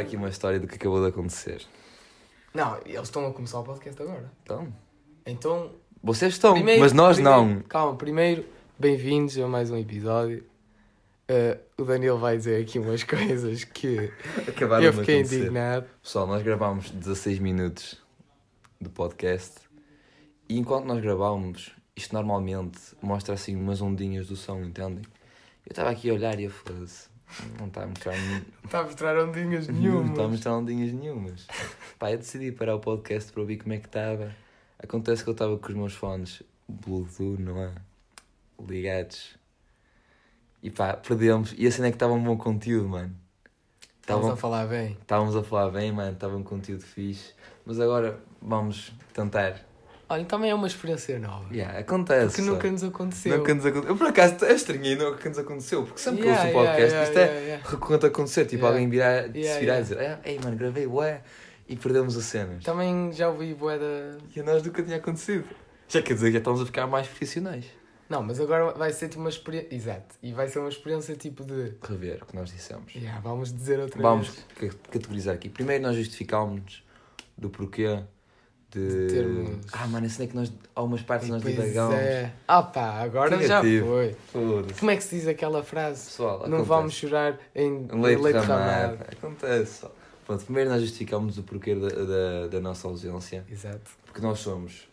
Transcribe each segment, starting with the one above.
aqui uma história do que acabou de acontecer. Não, eles estão a começar o podcast agora. Então, Então, vocês estão, primeiro- mas nós primeiro- não. Calma, primeiro, bem-vindos a mais um episódio. Uh, o Daniel vai dizer aqui umas coisas que Acabaram eu fiquei indignado. Pessoal, nós gravámos 16 minutos do podcast e enquanto nós gravávamos, isto normalmente mostra assim umas ondinhas do som, entendem? Eu estava aqui a olhar e eu foda-se, não está a mostrar nenhum- Está a mostrar ondinhas não nenhuma. está a mostrar ondinhas nenhumas. Pá, eu decidi parar o podcast para ouvir como é que estava. Acontece que eu estava com os meus fones Bluetooth, não é? Ligados. E pá, perdemos. E a cena é que estava um bom conteúdo, mano. Estavam- a falar bem. Estávamos a falar bem, mano, estava um conteúdo fixe. Mas agora vamos tentar. Olha, também é uma experiência nova. Yeah, acontece. Porque nunca nos aconteceu. Nunca nos aconte- Eu por acaso é estranho nunca nos aconteceu, porque sempre que Yeah, ouço o podcast, yeah, isto yeah, é yeah. recorrente acontecer, tipo alguém virar, se virar e dizer, "Ah, ei mano, gravei, ué, e perdemos as cenas. Também já ouvi bué da... E a nós nunca tinha acontecido. Já quer dizer que já estamos a ficar mais profissionais. Não, mas agora vai ser tipo uma experiência... Exato. E vai ser uma experiência tipo de... Rever o que nós dissemos. Yeah, vamos dizer outra Vamos vez. ca- categorizar aqui. Primeiro nós justificámos do porquê de. De termos- Ah, mano, esse é que nós. Há umas partes que nós divagamos. é. Ah pá, agora já foi. Como é que se diz aquela frase? Pessoal, Não acontece. vamos chorar em leite, leite derramado. Acontece. Pronto, primeiro nós justificámos o porquê da, da, da nossa ausência. Exato. Porque nós somos.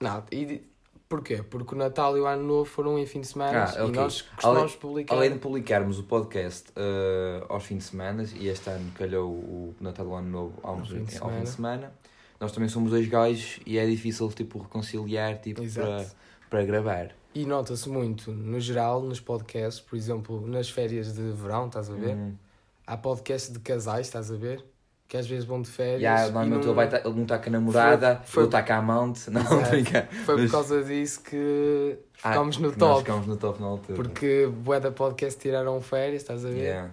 Não, e porquê? Porque o Natal e o Ano Novo foram em fim de semana Ah, e ok. nós costumamos publicar. Além de publicarmos o podcast eh, aos fins de semana, e este ano calhou o Natal do Ano Novo ao, ao fim de semana. Nós também somos dois gajos e é difícil tipo, reconciliar tipo, para, para gravar. E nota-se muito, no geral, nos podcasts, por exemplo, nas férias de verão, estás a ver? Uhum. Há podcasts de casais, estás a ver? Que às vezes vão de férias. Yeah, e normalmente não- ele, tá- ele não está com a namorada, Foi- foi- ele está com a amante. Não, brincar. Foi Mas- por causa disso que Ah, ficámos no que Nós top. ficámos no top na altura. Porque bué da podcast tiraram férias, estás a ver? Yeah.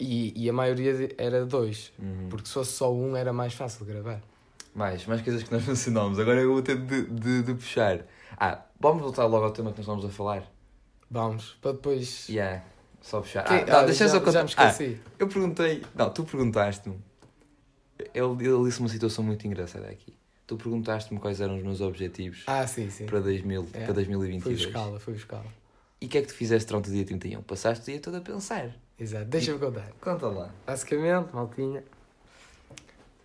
E, e a maioria era dois. Uhum. Porque se fosse só um era mais fácil de gravar. Mais, mais coisas que nós mencionámos. Agora eu vou ter de, de, de puxar. Ah, vamos voltar logo ao tema que nós estamos a falar. Vamos, para depois. Yeah, só puxar. Que- Ah, não, ah, deixa já, só contar. Ah, eu perguntei. Não, tu perguntaste-me. Ele, ele disse uma situação muito engraçada aqui. Tu perguntaste-me quais eram os meus objetivos Ah, sim, sim. para, 2000, É. para Fui 2022. buscá-la, fui buscá-la. E o que é que tu fizeste durante o dia 31? Passaste o dia todo a pensar. Exato, deixa-me contar. Conta lá. Basicamente, maltinha.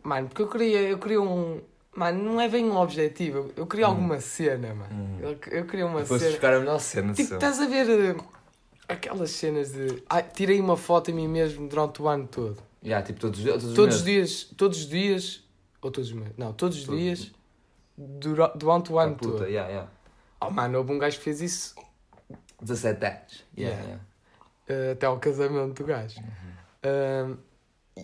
Mano, porque eu queria, eu queria um. Mano, não é bem um objetivo, eu queria Hum. alguma cena, mano. Hum. Eu, eu queria uma Foste cena. buscar a melhor cena Tipo, estás a ver eh, aquelas cenas de. Ai, tirei uma foto a mim mesmo durante o ano todo. Yeah, tipo, todos, os- todos, os Todos os meses. dias, todos os dias. Ou todos os meses? Não, todos os Todos. dias dura- durante o Ah, ano puta, todo. yeah, yeah. Oh, mano, houve um gajo que fez isso 17 anos. Yeah, Yeah. yeah. eh, até ao casamento do gajo. Uhum.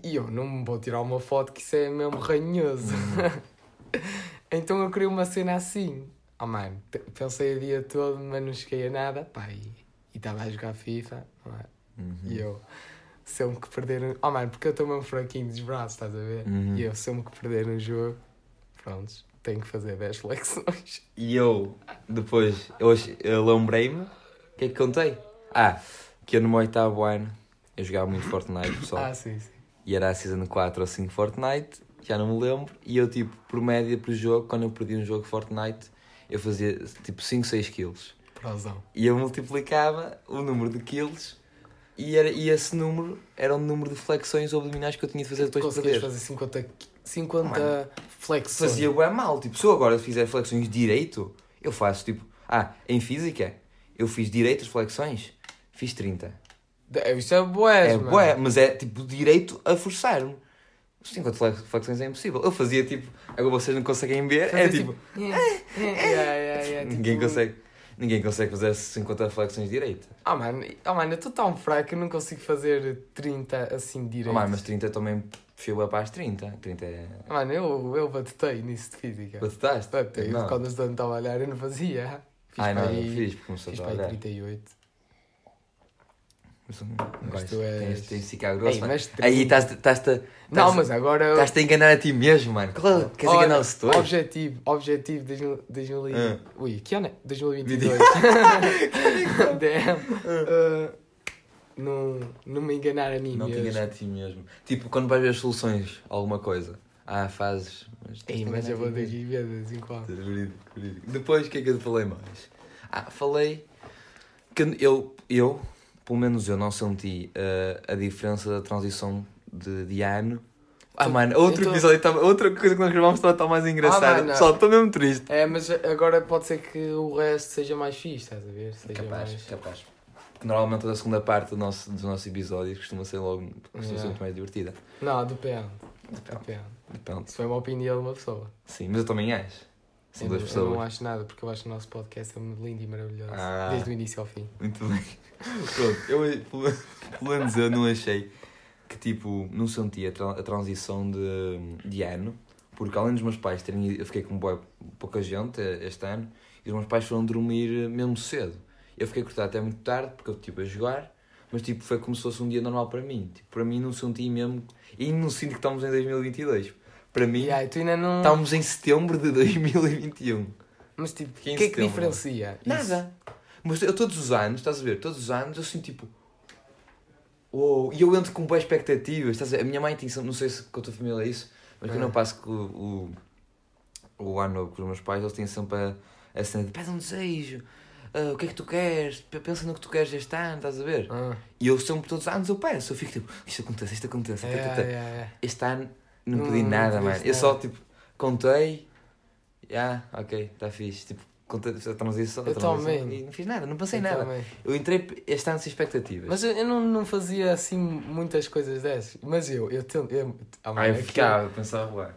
E eu não me vou tirar uma foto que isso é mesmo ranhoso. Uhum. então eu queria uma cena assim. Oh mano, pensei o dia todo, mas não cheguei a nada. Pá, e estava a jogar FIFA. é? Uhum. E eu, sempre que perder um... Oh mano, porque eu estou mesmo fraquinho dos braços, estás a ver? Uhum. E eu, sempre que perder um jogo, pronto, tenho que fazer 10 flexões. E eu, depois, hoje, eu lembrei-me, o que é que contei? Ah, que eu no meu oitavo ano, eu jogava muito Fortnite, pessoal. Ah, sim, sim. E era a Season 4 ou 5 Fortnite, já não me lembro. E eu, tipo, por média, por jogo, quando eu perdi um jogo Fortnite, eu fazia, tipo, 5, 6 kills. Prosão. E eu multiplicava o número de kills e, era, e esse número era o número de flexões ou abdominais que eu tinha de fazer depois de perder. fazer 50, 50 Mano, flexões. Fazia bem mal. Tipo, se eu agora fizer flexões direito, eu faço, tipo... Ah, em física, eu fiz direitas flexões, fiz 30. É, Isso é bué, É bué, mas é tipo direito a forçar-me. 50 flex- flexões é impossível. Eu fazia tipo. Agora vocês não conseguem ver. É Fazer tipo. Yeah, yeah, yeah, yeah, Ninguém tipo- consegue. Ninguém consegue fazer 50 flexões direito. Ah, mano, oh, mano, eu estou tão fraco que eu não consigo fazer 30 assim Oh, direito. mano, mas 30 também chegou para as 30. 30 é. Mano, eu, eu batutei nisso de física. Batutaste? Batutei. Não. Quando eu estava a trabalhar eu não fazia. Fiz Ai não, para eu aí- fiz porque começou Fiz a aí trabalhar. 38. Mas tu és- tens, tens ficar Ei, grosso. mano. mas Aí 30. estás- estás-te a- Não, estás- mas agora... estás-te a enganar a ti mesmo, mano. Claro, queres Olha, enganar o setor? Objetivo, objetivo de 2000 e- Ah. Ui, que ano é? 2022. Damn. Uh, não, não me enganar a mim Não te mesmo. enganar a ti mesmo. Tipo, quando vais ver as soluções alguma coisa. Ah, fazes. Mas, Ei, mas eu vou ir ver de vez em quando. Depois, o que é que eu te falei mais? Ah, falei que eu, eu pelo menos eu, não senti eh, a diferença da transição de, de ano. Ah, Tu- mano, outro então- episódio, tá- outra coisa que nós gravamos estava tão mais engraçada. mano. Pessoal, estou mesmo triste. É, mas agora pode ser que o resto seja mais fixe, estás a ver? Seja Capaz, mais... capaz. Porque normalmente a segunda parte do nosso, dos nossos episódios costuma ser logo costuma ser Yeah. muito mais divertida. Não, depende. Depende. Depende. Depende. Isso foi uma opinião de uma pessoa. Sim, mas eu também acho. São eu, duas não- pessoas. eu não acho nada, porque eu acho que o nosso podcast é lindo e maravilhoso. Ah. Desde o início ao fim. Muito bem. Pronto, eu, pelo pelo menos eu não achei que, tipo, não senti a, tra- a transição de, de ano, porque além dos meus pais terem ido, eu fiquei com bué- pouca gente este ano, e os meus pais foram dormir mesmo cedo. Eu fiquei acordado até muito tarde, porque eu estive a jogar, mas, tipo, foi como se fosse um dia normal para mim. Tipo, para mim não senti mesmo, e não sinto que estamos em 2022. Para mim, E aí, tu ainda não. estamos em setembro de 2021. Mas tipo, o que é que setembro, diferencia? isso? Mas eu todos os anos, estás a ver? Todos os anos eu sinto tipo. Uou, e eu entro com boas expectativas. Estás a ver? A minha mãe tem não sei se com a tua família é isso, mas quando Ah. eu passo com o, o, o ano novo com os meus pais, eles têm sempre a, a cena de pede um desejo. ah, o que é que tu queres? Pensa no que tu queres este ano, estás a ver? Ah, E eu sempre, todos os anos, eu peço. Eu fico tipo, isto acontece, isto acontece. é, tã. é, é. Este ano não, Não- pedi não nada, mano. Eu só tipo, contei. Ah, ok, está fixe. Tipo, a transição, a Eu transição também. e não fiz nada, não pensei em Eu nada. também. Eu entrei este ano sem expectativas. Mas eu, eu não, não fazia assim muitas coisas dessas. Mas eu, eu tento. Eu, ah, mano, Aí eu ficava, pensava, ué.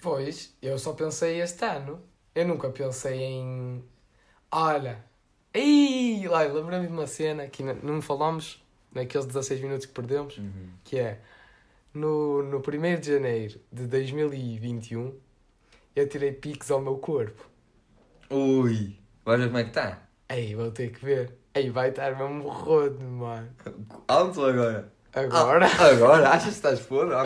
Pois, eu só pensei este ano. Eu nunca pensei em. Olha. Olha, lembrei-me de uma cena que não falámos naqueles 16 minutos que perdemos. Que é. No, no 1 de janeiro de 2021, eu tirei piques ao meu corpo. Ui, vais ver como é que está? Ei, vou ter que ver. Ei, vai estar mesmo rodo, mano. Alto agora? Agora. Ah, agora? Achas que estás podre? Ah,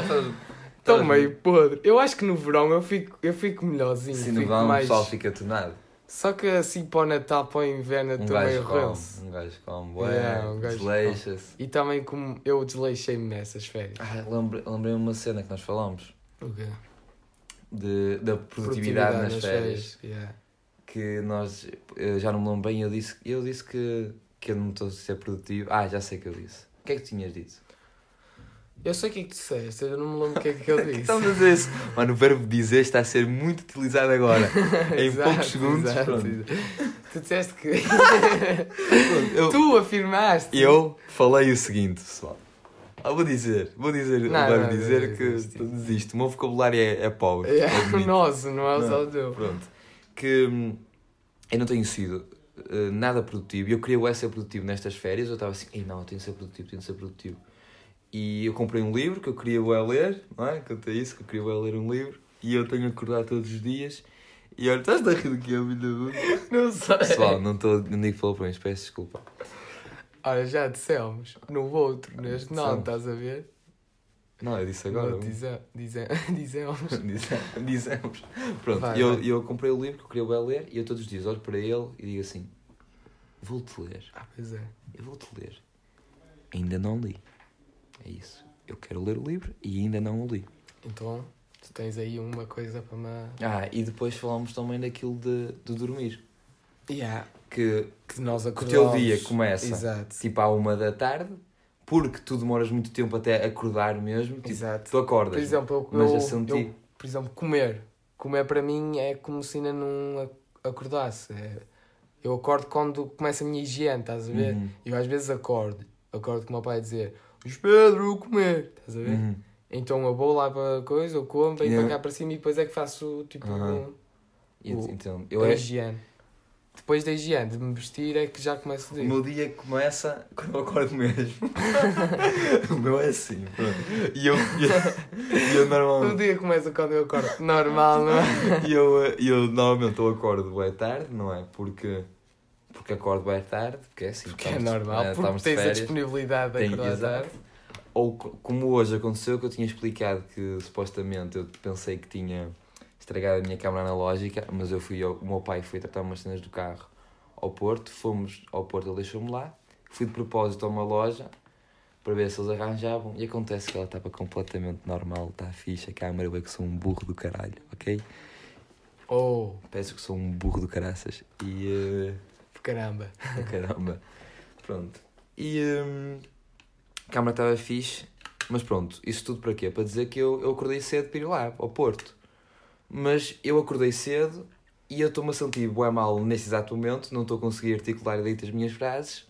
Estou meio podre. Eu acho que no verão eu fico, eu fico melhorzinho. Sim, no fico verão o mais... pessoal fica tunado. Só que assim para o Natal, para o inverno, eu Um estou meio gajo come, ranço. um gajo come, bué, Yeah, um desleixa-se. E também como eu desleixei-me nessas férias. Ah, lembrei- lembrei-me uma cena que nós falámos. O quê? De, da produtividade, nas, férias. yeah. Que nós, já não me lembro bem, eu disse, eu disse que, que eu não estou a ser produtivo. Ah, já sei que eu disse. O que é que tinhas dito? Eu sei o que é que tu disseste, eu não me lembro o que é que eu disse. Estamos a dizer isso. Mano, o verbo dizer está a ser muito utilizado agora. em Exato, poucos segundos. exato, pronto. exato. Tu disseste que. Eu, tu afirmaste. eu falei o seguinte, pessoal. Ah, vou dizer, vou dizer, Não, vou não, dizer não, que desisto. O meu vocabulário é, é pobre. É, admito. nosso, não é Não. só o teu. Pronto. Que hum, eu não tenho sido eh, nada produtivo. Eu queria ser produtivo nestas férias. Eu estava assim, Ei, não, eu tenho de ser produtivo, tenho de ser produtivo. E eu comprei um livro que eu queria bué ler, não é? Contei isso, que eu queria bué ler um livro. E eu tenho que acordar todos os dias. E olha, estás a rir do que é, filho? Não sei. Pessoal, não estou, que falou para mim, peço desculpa. Olha, já dissemos. No outro, neste não, estás a ver? Não, eu disse agora. Não, dizemos. Dizemos. Pronto, Vai, eu, vai. eu comprei o livro que eu queria bué ler. E eu todos os dias olho para ele e digo assim: Vou-te ler. Ah, pois é. Eu vou-te ler. Ainda não li. É isso. Eu quero ler o livro e ainda não o li. Então, tu tens aí uma coisa para me. Ah, e depois falámos também daquilo de, de dormir. Yeah. Que Que nós o acordamos. teu dia começa Exato. tipo à uma da tarde, porque tu demoras muito tempo até acordar mesmo. Tipo, Exato. tu acordas. Por exemplo, eu, mas eu, senti. eu- por exemplo, comer. Comer para mim é como se ainda não ac- acordasse. É- eu acordo quando começa a minha higiene, estás a ver? Uhum. Eu às vezes acordo. Acordo com o meu pai a dizer: Luís Pedro, comer. Estás a ver? Uhum. Então eu vou lá para a coisa, eu como, venho Yeah. para cá para cima e depois é que faço tipo Aham. E O- Então, eu a é, higiene. Depois da higiene de me vestir é que já começo o o dia. meu dia começa quando eu acordo mesmo. o meu é assim, pronto. E eu, eu, O normalmente. dia começa quando eu acordo. Normal, não é? E eu, eu normalmente eu acordo bem tarde, não é? Porque, porque acordo bem tarde, porque é assim. Que é estamos- normal, eh, porque tens a férias. disponibilidade de acordar tarde. Ou co- como hoje aconteceu, que eu tinha explicado que supostamente eu pensei que tinha estragado a minha câmera analógica, mas eu fui ao, o meu pai foi tratar umas cenas do carro ao Porto, fomos ao Porto, ele deixou-me lá, fui de propósito a uma loja para ver se eles arranjavam. E acontece que ela estava completamente normal, está fixe. A câmera vê que sou um burro do caralho, ok? Oh, Peço que sou um burro do caraças. E. caramba. Uh, caramba. Pronto. E. hum, a câmera estava fixe. Mas pronto, isso tudo para quê? Para dizer que eu, eu acordei cedo para ir lá, ao Porto. Mas eu acordei cedo e eu estou-me a sentir bem mal nesse exato momento. Não estou a conseguir articular direito as minhas frases.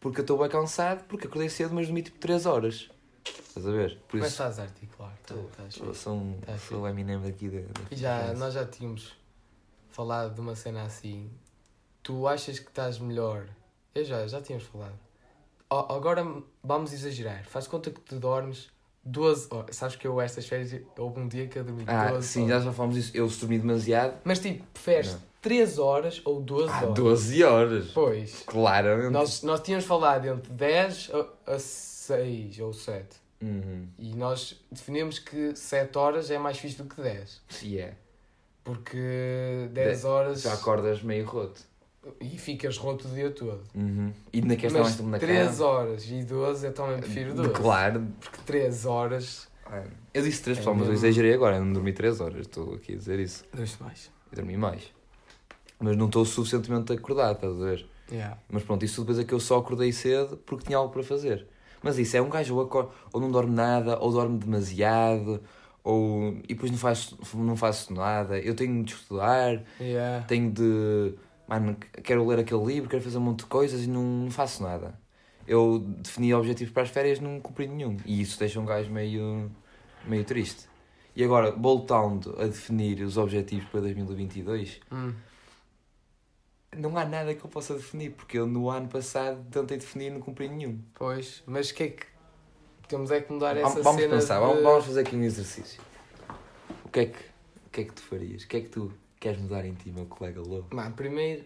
Porque eu estou bem cansado. Porque acordei cedo, mas dormi tipo 3 horas. Estás a ver? Por Mas isso. estás a articular. Tá, sou, um, Tá sou o Eminem daqui da. da já, nós já tínhamos falado de uma cena assim. Tu achas que estás melhor? Eu já, já tínhamos falado. A- Agora vamos exagerar. Faz conta que tu dormes 12 horas. Sabes que eu estas férias houve um dia que eu dormi Ah, 12 sim, horas. já já falamos disso. Eu dormi demasiado. Mas tipo, preferes Não. 3 horas ou 12 Ah, horas? 12 horas. Pois. Claramente. Nós, nós tínhamos falado entre 10 a, a 6 ou 7. Uhum. E nós definimos que 7 horas é mais fixe do que 10. Sim, é. Porque 10 De- horas Já acordas meio roto. E ficas roto o dia todo. Uhum. E estar mais Mas tempo na 3 cama. horas e 12 eu também prefiro 12. Claro. Porque 3 horas. Eu disse 3 É pessoal, mas eu exagerei agora. Eu não dormi 3 horas. Estou aqui a dizer isso. Dois mais. Eu dormi mais. Mas não estou suficientemente acordado, estás a ver? Yeah. Mas pronto, isso depois é que eu só acordei cedo porque tinha algo para fazer. Mas isso é um gajo ou, acorda, ou não dorme nada, ou dorme demasiado, ou e depois não faço, não faço nada. Eu tenho de estudar, Yeah. tenho de. Mano, quero ler aquele livro, quero fazer um monte de coisas e não, não faço nada. Eu defini objetivos para as férias não cumpri nenhum. E isso deixa um gajo meio, meio triste. E agora, voltando a definir os objetivos para 2022, Hum. não há nada que eu possa definir, porque eu no ano passado tentei definir e não cumpri nenhum. Pois. Mas o que é que. Temos é que mudar essa Vamos, vamos cena. pensar, de... vamos, vamos fazer aqui um exercício. O que, é que, o que é que tu farias? O que é que tu queres mudar em ti, meu colega lobo? Mano, primeiro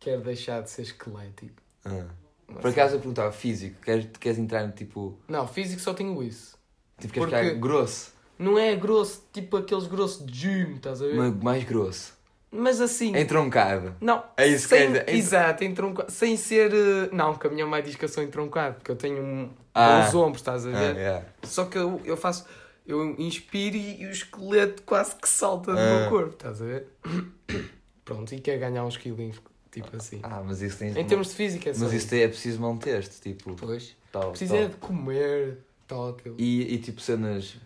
quero deixar de ser esquelético. Ah. Não Por acaso eu perguntava, físico, queres, queres entrar no tipo. Não, físico só tenho isso. Tipo, queres Porque- ficar grosso? Não é grosso, tipo aqueles grossos de gym, estás a ver? Ma- Mais grosso. Mas assim. Entroncado. Não, É isso que dizer. Isso- Exato, entroncado. Sem ser. eh, Não, que a minha mãe diz que eu sou entroncado, porque eu tenho um, Ah. bons ombros, estás a Ah, ver? yeah. Só que eu, eu faço. Eu inspiro e, o esqueleto quase que salta do Ah. meu corpo, estás a ver? Pronto, e quer ganhar uns quilinhos, tipo assim. Ah, mas isso tens. em termos de física, é Mas isso é preciso manter-te, tipo. Pois. Tal, Precisa tal. é de comer, tal. E, e tipo cenas.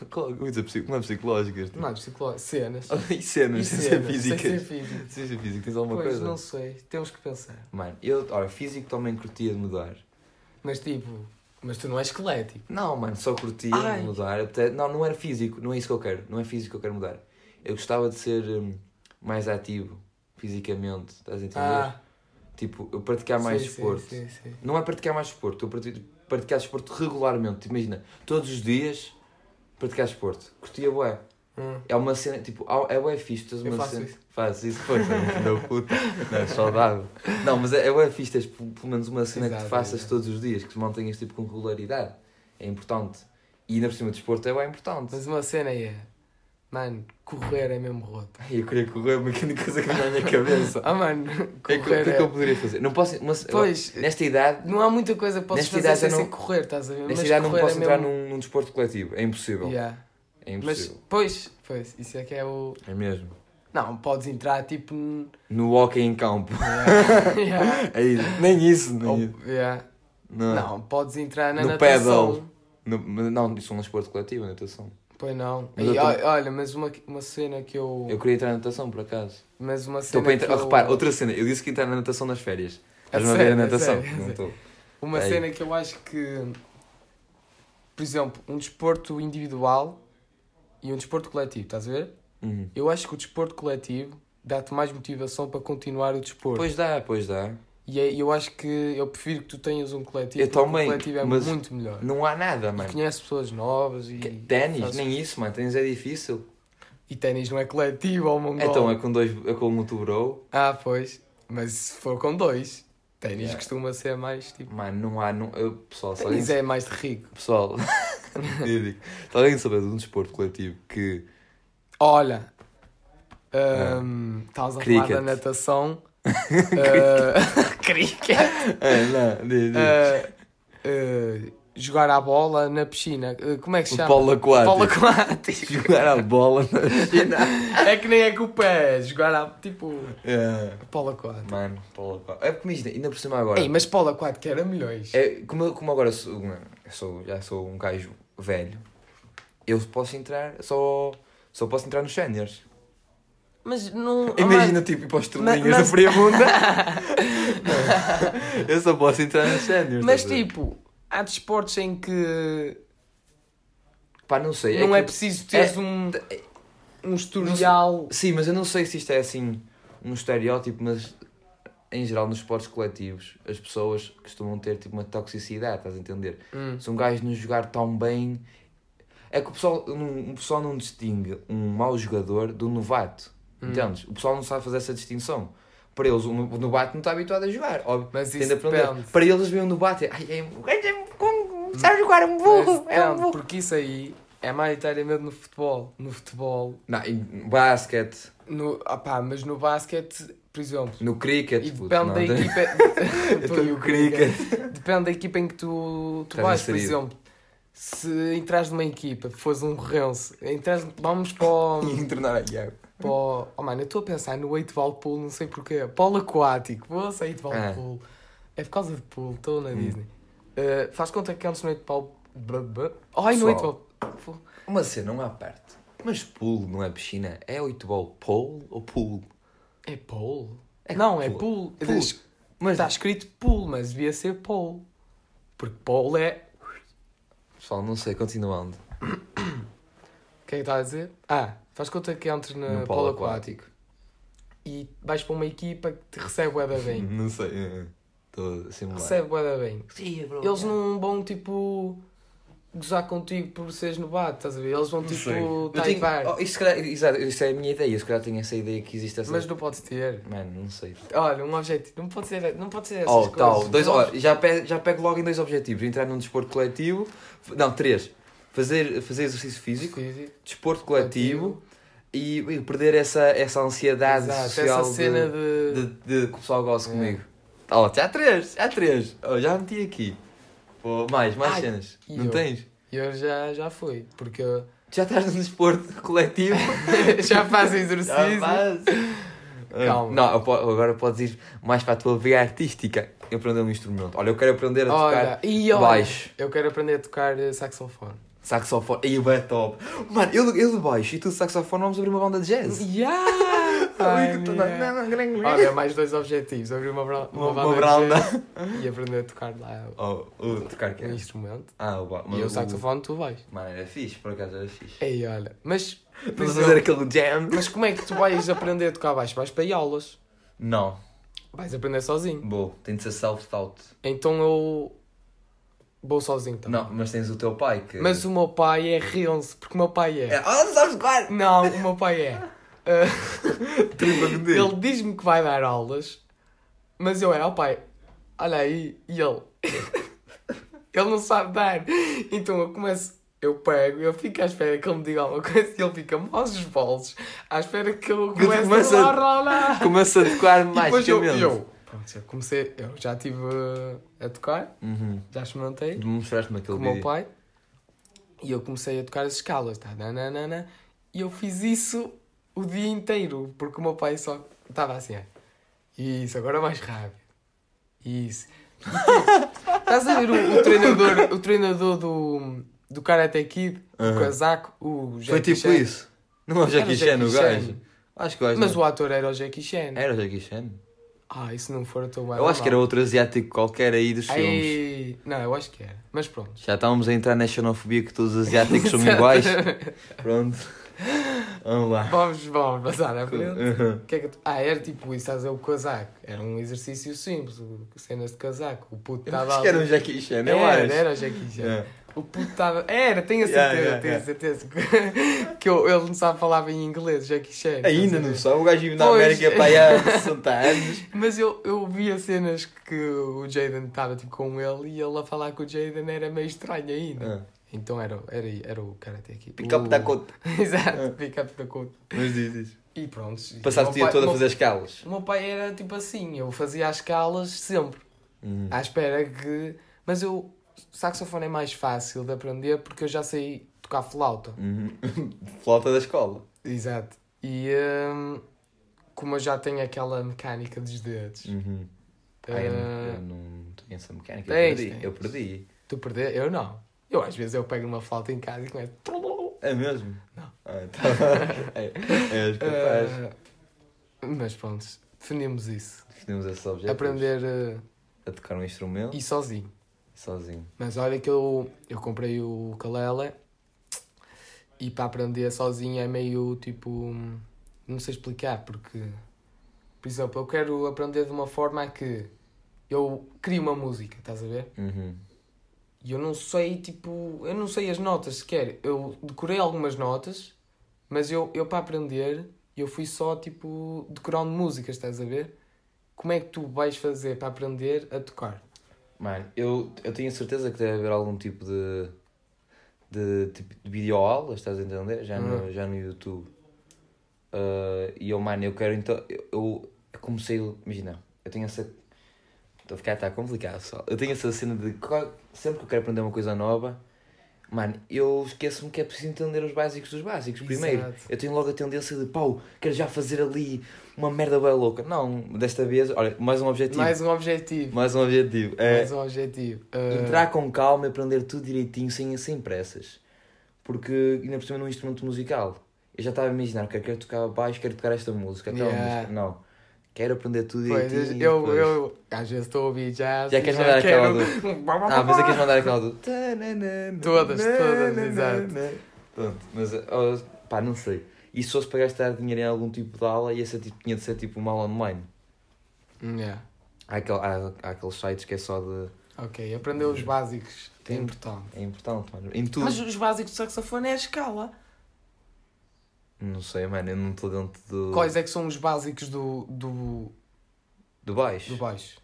Não é psicológicas. Tipo. Não é psicológico. Cenas. e cenas, sem ser sem físicas. ser físico. Sem ser físico, tens alguma Pois, coisa? não sei. Temos que pensar. Mano, eu, olha, físico também curtia de mudar. Mas tipo, mas tu não és esquelético. Não, mano, só curtia Ai. mudar. Até, não, não era físico, não é isso que eu quero. Não é físico que eu quero mudar. Eu gostava de ser hum, mais ativo fisicamente, estás a entender? Ah, Tipo, eu praticar mais sim, desporto. Sim, sim. Não é praticar mais desporto, eu pratico, praticar desporto regularmente. Imagina, todos os dias praticar desporto. Curtia bué. Hum. É uma cena, tipo, é bué fixe, tens uma faço cena. isso. Faz isso, força, filho da puta. Não, é saudável. Não, mas é, é bué fixe, tens pelo menos uma cena que Exato, tu faças exato. todos os dias, que te mantenhas tipo com regularidade. É importante. E ainda por cima, o desporto é bem importante. Mas uma cena é, mano, correr é mesmo roto. Ai, eu queria correr, uma única coisa que me dá na minha cabeça. Ah, mano, O que, é que- o correr que é que eu poderia fazer? Não posso. Mas, Pois, nesta idade, não há muita coisa que possas Nesta fazer idade sem não- correr, estás a ver? nesta Mas idade não correr posso é entrar mesmo... num, num desporto coletivo. É impossível. Yeah. É Mas, impossível. pois, pois, isso é que é o... É mesmo. Não, podes entrar tipo... n- No hockey em campo. Yeah. É isso. Nem isso, nem Ou- isso. yeah. Não. Não, podes entrar na No natação. paddle. No- mas não, isso é um desporto coletivo, a natação. Pois não. Mas E, tô- olha, olha, mas uma, uma cena que eu... Eu queria entrar na natação, por acaso. Mas uma Estou cena para que entrar. eu... Repara, outra cena. Eu disse que ia entrar na natação nas férias. A Estás-me a ver a sério, a natação? sério, a Não sério. estou. Uma Aí. cena que eu acho que, por exemplo, um desporto individual e um desporto coletivo, estás a ver? Uhum. Eu acho que o desporto coletivo dá-te mais motivação para continuar o desporto. Pois dá, pois dá. E é- eu acho que eu prefiro que tu tenhas um coletivo. Eu também, O coletivo é mas muito melhor. Não há nada, E mano. conheces pessoas novas e. Ténis, fazes- nem isso, mano. Ténis é difícil. E ténis não é coletivo ao mongol. Então é com dois. É com um tubrou. Ah, pois. Mas se for com dois, ténis Yeah. costuma ser mais tipo. Mano, não há. Não, eu, pessoal, se alguém. Ténis é mais de rico. Pessoal, digo, se alguém souber de um desporto coletivo que. Olha, hum, estás a falar Cricket. da natação. uh, cricket. É, não, diz, diz. Uh, uh, jogar à bola na piscina. Eh, Como é que se O chama? polo aquático. Polo aquático. Jogar a bola na piscina. é que nem é com o pé, jogar à, tipo, É. polo aquático. Mano, polo aquático. É porque imagina, ainda por cima agora. Ei, mas polo aquático era milhões. É, como, como agora sou, sou, já sou um gajo velho, eu posso entrar, só, só posso entrar nos séniores. Mas não... Imagina, tipo, ir para os estrelinhas mas- da Friamunda. eu só posso entrar nos séniores. Mas ver? tipo, há desportos em que Pá, não sei. não é que- preciso teres é- um, um historial. Sim, mas eu não sei se isto é assim um estereótipo, mas em geral nos esportes coletivos as pessoas costumam ter tipo uma toxicidade, estás a entender? Hum. Se um gajo não jogar tão bem. É que o pessoal, não, o pessoal não distingue um mau jogador do novato. Hum. Entendes? O pessoal não sabe fazer essa distinção. Para eles, o no- novato não está habituado a jogar. Óbvio, Mas isso depende. Para eles, ver o novato é. Ai, é, é com, sabe jogar, é um burro. É um burro. porque isso aí é maioritariamente no futebol. No futebol, Não, em basquete, no, opá, mas no basquete, por exemplo, no cricket. e puto, depende não, da equipa. No cricket. Depende da equipa em que tu, tu Estás vais, por exemplo. Se entras numa equipa, fores um rense, entras, vamos para o, E a água. Para o- Oh mano, eu estou a pensar no 8 ball pool, não sei porquê. Polo aquático, vou sair de ball Ah. pool. É por causa de pool, estou na Hum. Disney. Uh, faz conta que antes no 8 ball. Ai, no Pessoal. 8 ball. Uma cena, não há parte. Mas pool não é piscina? É 8 ball pool ou pool? É pool? É não, é pool. pool. Pool. Diz- Mas Está escrito pool, mas devia ser pool. Porque pool é. Pessoal, não sei, continuando. O que é está a dizer? Ah, faz conta que entres no, No polo polo aquático e vais para uma equipa que te recebe da bem. Não sei. Estou a simular. recebe da bem. Sim, bro. Eles não vão tipo gozar contigo por seres novato, estás a ver? Eles vão tipo sei. Eu tenho, taipar. oh, isso, calhar, exato, isso é a minha ideia. Eu se calhar tenho essa ideia que existe essa. Mas não podes ter. Mano, não sei. Olha, um objetivo. Não pode ser, não pode ser essas Oh, coisas. tal. Dois, ó, já, pego, já pego logo em dois objetivos: entrar num desporto coletivo. Não, três. Fazer, fazer exercício físico, Físico, desporto coletivo e, e perder essa, essa ansiedade Exato, social essa cena de, de... de, de que o pessoal gosta É. comigo. Oh, já três, já três. Oh, já meti aqui. Pô, mais, mais Ai, cenas. Não eu? tens? Eu já, já fui, porque eu- Já estás no desporto coletivo? já faz Já exercício. faz. Calma. Não, agora podes ir mais para a tua veia artística. Eu aprender um instrumento. Olha, eu quero aprender a tocar Olha, e olha, baixo, eu quero aprender a tocar saxofone. Saxofone. E o é top. Mano, eu, eu de baixo e tu de saxofone vamos abrir uma banda de jazz. Yeah! Ai, Olha, mais dois objetivos. Abrir uma, bra- uma, Uma, banda uma de branda. jazz e aprender a tocar lá Oh, o tocar que um é? instrumento. Ah, o E o saxofone tu vais. Mano, era fixe, por acaso era fixe. Ei, olha, mas, Vamos fazer aquele jam. mas como é que tu vais aprender a tocar baixo? Vais para ir aulas. Não, Vais aprender sozinho. vou. Tem de ser self-taught. Então eu vou sozinho também. Não, mas tens o teu pai que. Mas o meu pai é rense, porque o meu pai é. É, ah, não sabes tocar! Não, o meu pai é. Uh, ele diz-me que vai dar aulas, mas eu é, ó pai, olha aí, e ele. ele não sabe dar. Então eu começo, eu pego, eu fico à espera que ele me diga alguma coisa e ele fica aos bolos, à espera que eu comece começa a. Começa a tocar E depois eu, eu, pronto, eu comecei, eu já estive a tocar, Uhum. já experimentei com o meu pai e eu comecei a tocar as escalas, tá? Nananana, e eu fiz isso o dia inteiro, porque o meu pai só estava assim, ó. isso, agora mais rápido, isso. E, estás a ver o, o treinador, o treinador do, do Karate Kid, Aham. o casaco, o Jackie Foi tipo Chan. isso. Não é o Jackie Chan, o gajo. Acho que o gajo. Mas não- o ator era o Jackie Chan. Era o Jackie Chan. Ah, se não for, eu estou Eu acho que era outro asiático qualquer aí dos filmes. Ai, Não, eu acho que era, mas pronto. Já estávamos a entrar na xenofobia que todos os asiáticos são iguais. Pronto. Vamos lá. Vamos, vamos passar à frente. Uhum. Que é que tu- Ah, era tipo isso, estás a o casaco. Era um exercício simples, o- cenas de casaco. O puto Eu estava acho que era um Jackie Chan, eu Era, acho. era o Jackie Chan. É. O puto estava. Era, tenho a Yeah, certeza, yeah, tenho a yeah. certeza. que eu, ele não sabe falar em inglês, Jackie Chan. Ainda estás a não só. O gajo vive na Pois. América para aí há 60 anos. Mas eu, eu via cenas que o Jaden estava tipo com ele e ele a falar com o Jaden era meio estranho ainda. Ah. Então era, era, era o karate aqui. Pick up da conta. Exato, Ah. pick up da conta. Mas diz isso. E pronto. Passaste o dia todo a fazer escalas. O meu pai era tipo assim, eu fazia as escalas sempre, Uhum. à espera que. Mas eu saxofone é mais fácil de aprender porque eu já sei tocar flauta. Uhum. Flauta da escola. Exato. E hum, como eu já tenho aquela mecânica dos dedos, Uhum. Ah, eu, não, eu não tenho essa mecânica. tens, eu perdi. tens. Eu perdi. tu perder, eu não. Eu às vezes eu pego uma flauta em casa e começo. É mesmo? Não. Ah, então. é, és capaz. Eh, mas pronto, definimos isso. Definimos esses objetos. Aprender eh, A tocar um instrumento e sozinho. Sozinho. Mas olha que eu, eu comprei o ukulele e para aprender sozinho é meio tipo. Não sei explicar, porque. Por exemplo, eu quero aprender de uma forma que eu crio uma música, estás a ver? Uhum. E eu não sei, tipo. Eu não sei as notas sequer. Eu decorei algumas notas, mas eu, eu para aprender, eu fui só tipo decorando músicas, estás a ver? Como é que tu vais fazer para aprender a tocar? Mano, eu, eu tenho certeza que deve haver algum tipo de, de, tipo, de videoaulas, estás a entender? Já no, Hum. já no YouTube. Ah, e eu, mano, eu quero então. Eu, eu comecei. Imagina, eu tenho essa. Estou a ficar tá complicado só. Eu tenho essa cena de. Sempre que eu quero aprender uma coisa nova, mano, eu esqueço-me que é preciso entender os básicos dos básicos. Primeiro, Exato. eu tenho logo a tendência de pau, quero já fazer ali uma merda bem louca. Não, desta vez, olha, mais um objetivo. Mais um objetivo. Mais um objetivo. É, Mais um objetivo. Uh, Entrar com calma e aprender tudo direitinho, sem, sem pressas. Porque, ainda por cima, num instrumento musical, eu já estava a imaginar que quero tocar baixo, quero tocar esta música, aquela Yeah. música. Não. Quero aprender tudo Pois, e eu, depois- eu às vezes estou a ouvir jazz. Já queres mandar aquela do. Ah, mas é que queres mandar aquela do. Todas, todas, exato. Pronto, mas, oh, pá, não sei. E se fosse para gastar dinheiro em algum tipo de aula, ia ser, tipo, tinha de ser tipo uma aula online. Yeah. Há, aquele, há, há aqueles sites que é só de. Ok, aprender os básicos é Tem- importante. É importante, mano. Em tudo. Mas os básicos do saxofone é a escala. Não sei, mano, eu não estou dentro do. Quais é que são os básicos do, do, Do baixo. do baixo?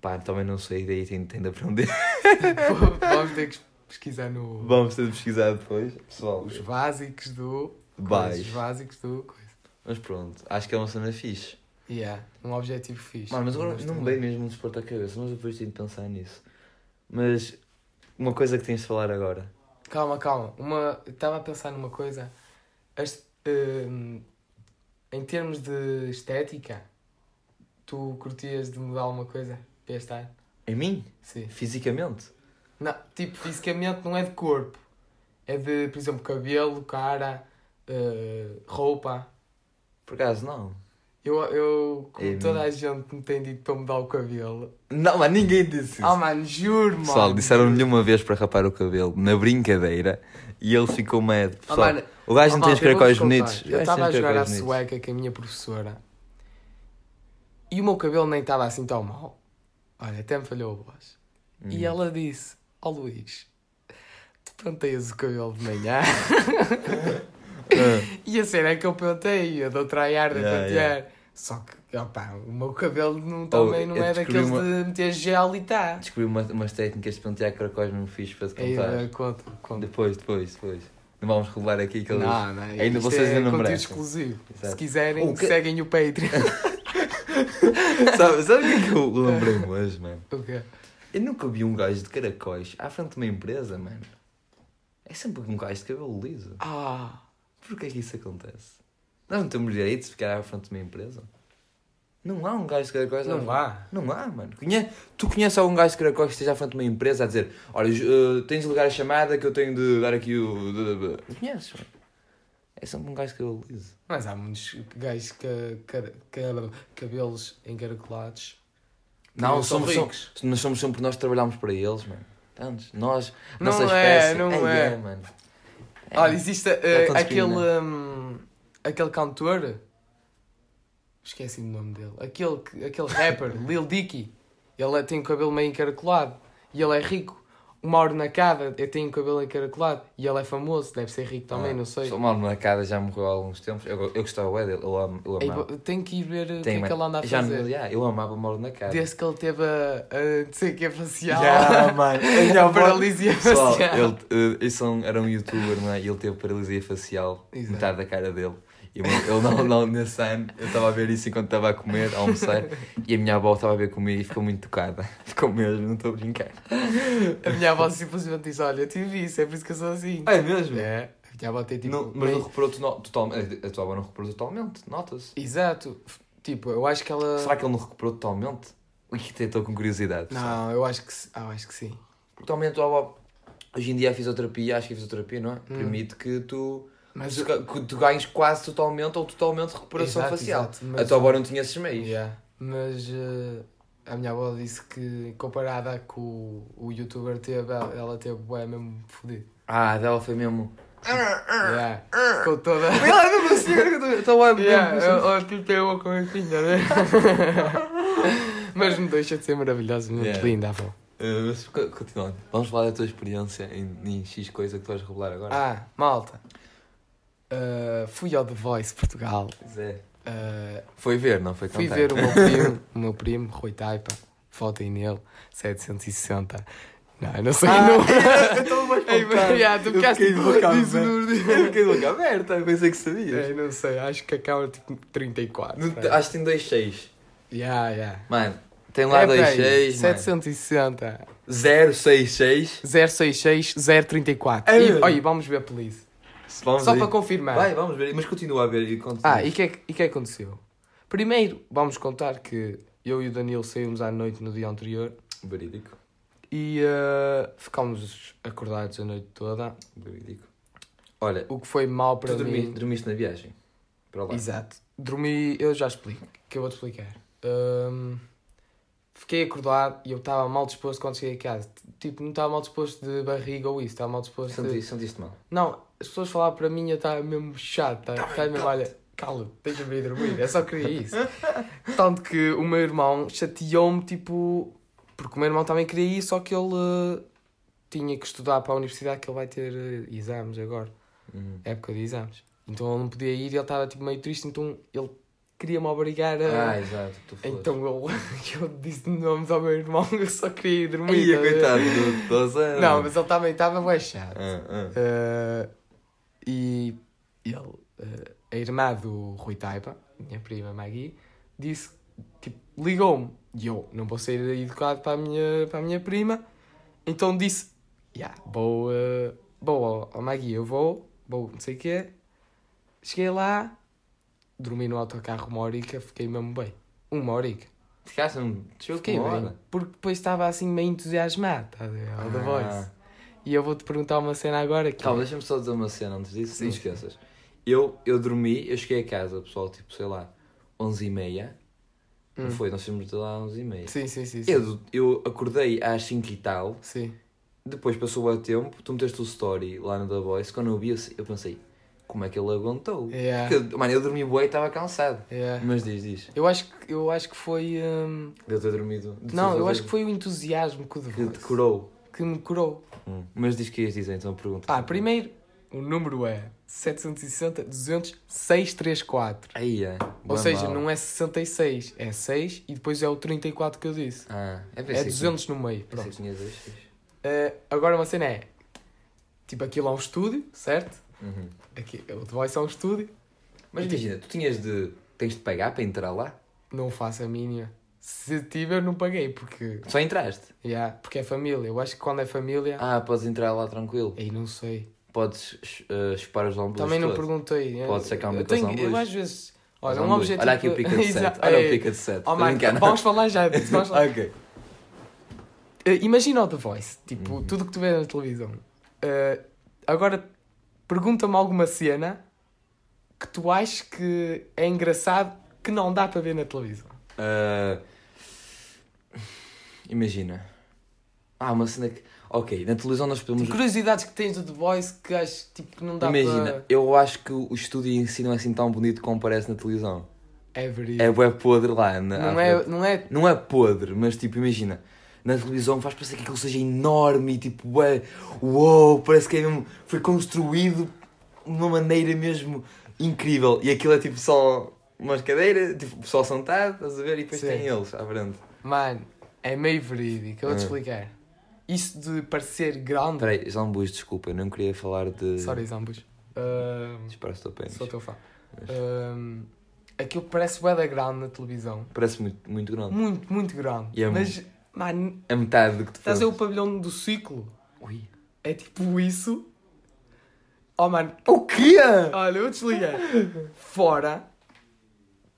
Pá, também não sei, daí tem, tem de aprender. Vamos ter que pesquisar no. Vamos ter de pesquisar depois. Pessoal, Os básicos do. Os baixo. básicos do. coisa. Mas pronto, acho que é uma cena fixe. Yeah, um objetivo fixe. Mano, mas agora não me veio mesmo um desporto à cabeça, mas depois tenho de pensar nisso. Mas uma coisa que tens de falar agora. Calma, calma. Uma... Estava a pensar numa coisa. As- hum, em termos de estética, tu curtias de mudar alguma coisa para este ano? Em mim? Sim. Fisicamente? Não, tipo, fisicamente não é de corpo. É de, por exemplo, cabelo, cara, eh, roupa. Por acaso não. Eu, eu como É toda a gente me tem dito para mudar o cabelo. Não, mas ninguém disse isso. Ah, mano, juro, mano. Pessoal, disseram-lhe uma vez para rapar o cabelo, na brincadeira, e ele ficou medo. Ah, Pessoal, mano, o gajo Ah, não tem os malta, eu caracóis bonitos. Eu estava a os jogar bonitos. sueca com a minha professora e o meu cabelo nem estava assim tão mal. Olha, até me falhou a voz. E Hum. ela disse: Ó Luís, tu penteias o cabelo de manhã. E a cena é que eu pentei, a dou traiar de Yeah, pentear. yeah. Só que, opá, o meu cabelo não, Oh, também não eu é daqueles uma- de meter gel e tá. Descobri uma, umas técnicas de pentear caracóis não fiz para te contar. eh, conta, conta. Depois, depois, depois. Não vamos revelar aqui que eles... Não, não, Ainda vocês é ainda não merecem. exclusivo. Se Exato. quiserem, O que- seguem o Patreon. sabe, sabe o que é que eu lembrei-me hoje, mano? o quê? Eu nunca vi um gajo de caracóis à frente de uma empresa, mano. É sempre um gajo de cabelo liso. Ah, Porquê que isso acontece? Nós não temos direito de ficar à frente de uma empresa? Não há um gajo de caracóis não frente- vá. Não há, mano. Conhe... Tu conheces algum gajo de caracóis que esteja à frente de uma empresa a dizer Olha, uh, tens de ligar a chamada que eu tenho de dar aqui o... Não conheces, mano. É sempre um gajo liso. Mas há muitos gajos que, que, que- cabelos encaracolados. Não, são somos, ricos. somos, nós somos sempre nós trabalhamos para eles, mano. Tantos. Nós, Não nossa é, espécie. não Ai, é. mano. É. Olha, existe estão aquele. discriminando. hum, aquele cantor. Esqueci o nome dele. Aquele, que- aquele rapper, Lil Dicky. Ele é- tem o cabelo meio encaracolado. E ele é rico. O Mauro Nakada eh, tem o cabelo encaracolado. E ele é famoso. Deve ser rico também, Ah, não sei. O Mauro Nakada já morreu há alguns tempos. Eu, eu gostava dele. Eu, amo, eu amava. bo- Tenho que ir ver o que Tem, é que ele anda a já, fazer. já, eu amava o Mauro Nakada. Desde que ele teve a, a não sei o que facial. Já, mano. Eu a paralisia Pessoal, facial. ele, eh, é era um youtuber, não é? E ele teve paralisia facial, Exato. metade da cara dele. E o meu- ele não, não, nesse ano, eu estava a ver isso enquanto estava a comer, a almoçar, e a minha avó estava a ver comigo e ficou muito tocada. Ficou mesmo, não estou a brincar. A minha avó simplesmente disse: Olha, eu tive isso, é por isso que eu sou assim. É mesmo? É. A minha avó tem tipo. Não, mas meio- não reparou to- totalmente. A tua avó não reparou totalmente, nota-se. Exato. Tipo, eu acho que ela. Será que ele não recuperou totalmente? Ui, até estou com curiosidade. Não, eu acho que, ah, eu acho que sim. Porque totalmente a tua avó, hoje em dia a fisioterapia, acho que a fisioterapia, não é? Hum. Permite que tu, Mas tu- tu ganhes quase totalmente ou totalmente recuperação Exato, facial. exato, A mas- tua avó não tinha esses meios. Yeah. Mas eh, a minha avó disse que comparada com o, o youtuber teve, ela ela teve bué mesmo fodido. Ah, dela foi mesmo. Yeah. Ficou toda. Ela é mesmo assim, agora que eu estou a eu tipo eu com a pinha, né? Mas não deixa de ser maravilhosa, muito Yeah. linda a avó. Uh, mas co- continuando, vamos falar da tua experiência em, em X coisa que tu vais revelar agora. Ah, malta. Uh, fui ao The Voice Portugal. Pois é. Uh, Foi ver, não foi fui ver o meu primo, o meu primo, Rui Taipa. Votem nele, 760. Não, eu não sei o Ah, número. então vais Ei, contar. yeah, tu Eu ficaste disse o número. Eu fiquei de boca aberta, eu pensei que sabias. É, não sei, acho que acaba tipo 34. No-. Acho que tem 2,6. Yeah, yeah. Mano, tem lá É, peraí, 2,6. 760. 066. 066 034. É E, olha, vamos ver, please. Vamos Só aí. para confirmar. Vai, vamos ver. Mas continua a ver e continua. Ah, e o que, é que- e que é que aconteceu? Primeiro, vamos contar que eu e o Danilo saímos à noite no dia anterior Verídico. e eh, ficámos acordados a noite toda. Verídico. Olha, O que foi mal para tu dormi- mim. dormiste na viagem? Para lá. Exato. Dormi, eu já explico, que eu vou-te explicar. Hum, fiquei acordado e eu estava mal disposto quando cheguei a casa. Tipo, não estava mal disposto de barriga ou isso, estava mal disposto de... Sentiste, sentiste mal? Não, as pessoas falavam para mim eu estava mesmo chato. Tá Estava mesmo, olha, cala, deixa-me ir dormir, eu só queria isso. Tanto que o meu irmão chateou-me, tipo, porque o meu irmão também queria ir, só que ele eh, tinha que estudar para a universidade, que ele vai ter eh, exames agora, Hum. época de exames. Então ele não podia ir e ele estava tipo, meio triste, então ele queria-me obrigar a. Ah, exato. Tu foste. então ele, ele disse nomes ao meu irmão, eu só queria ir dormir. Ia, tá coitado do Dozano. Não, mas ele também estava bem chato. Ah, ah. Uh, e ele, uh, a irmã do Rui Taipa, minha prima Maggie, disse, tipo, ligou-me. E eu não vou ser educado para a minha, para a minha prima. Então disse, yeah, vou, uh, vou Maggie, eu vou, vou não sei o quê. Cheguei lá, dormi no autocarro uma horica, fiquei mesmo bem. Uma horica. Ficaste um. Fiquei bem, porque depois estava assim meio entusiasmado, estás a ver, ao The Ah. Voice. E eu vou-te perguntar uma cena agora que... Calma, deixa-me só dizer uma cena antes disso, Sim. não esqueças. Eu, eu dormi, eu cheguei a casa, pessoal, tipo, sei lá, 11h30. Não Hum. foi? Nós fomos de lá às 11h30. Sim, sim, sim. sim. Eu, eu acordei às 5 e tal, Sim. depois passou o tempo, tu meteste o story lá no The Voice, quando eu vi, eu pensei, como é que ele aguentou? Yeah. Porque, mano, eu dormi bué e estava cansado. Yeah. Mas diz, diz. Eu acho que, eu acho que foi. hum, Eu ter dormido. de Não, eu acho que foi o entusiasmo que o Que te curou. que me curou. Hum. Mas diz que ias dizer, então pergunta. Ah, primeiro, o número é 760 200 634. Aí é. Ou seja, não é 66, é 6 e depois é o 34 que eu disse. Ah, é É pensei que- 200 no meio. Pronto. que tinha dois. Eh, agora uma cena é. Tipo, aquilo é um estúdio, certo? Uhum. Aqui, o The Voice é um estúdio. Mas imagina, tu tinhas de. Tens de pagar para entrar lá? Não faço a mínima. Se tiver, não paguei, porque. Só entraste. Yeah, porque é família. Eu acho que quando é família. Ah, podes entrar lá tranquilo. Aí não sei. Podes uh, chupar os lambus Também não todos. perguntei. Pode ser que há um tenho, eu às vezes. Olha, um objetivo. Olha aqui o pica de 7. Exato. Olha o pica de 7. Oh, vamos falar já. Vamos falar. ok. Eh, imagina o The Voice. Tipo, Uhum. tudo que tu vês na televisão. Eh, agora, pergunta-me alguma cena que tu achas que é engraçado que não dá para ver na televisão. Uh, imagina. Ah, uma cena que. Ok, na televisão nós podemos. Curiosidades que tens do The Voice que achas tipo, que não dá Imagina, para. eu acho que o estúdio em si não é assim tão bonito como parece na televisão. É verídico. É bué podre lá. Na, não, à é, não é. Não é podre, mas tipo, imagina, na televisão faz parecer que aquilo seja enorme e tipo, ué, uou, parece que é mesmo, foi construído de uma maneira mesmo incrível. E aquilo é tipo só umas cadeiras, tipo, pessoal sentado, estás a ver? E depois Sim. tem eles à frente. Mano, é meio verídico. Eu vou-te Ah. explicar. Isso de parecer grande. Espera aí, Zambus, desculpa, eu não queria falar de. Sorry, Zambus. Uh, Dispara-se o teu pênis. sou teu fã. Mas Hum, aquilo parece bué da grande na televisão. Parece muito, muito grande. Muito, muito grande. E é Mas, mano, É metade do que tu estás a ver o pavilhão do ciclo? Ui. É tipo isso. Oh, mano, O quê? olha, eu desliguei. Fora,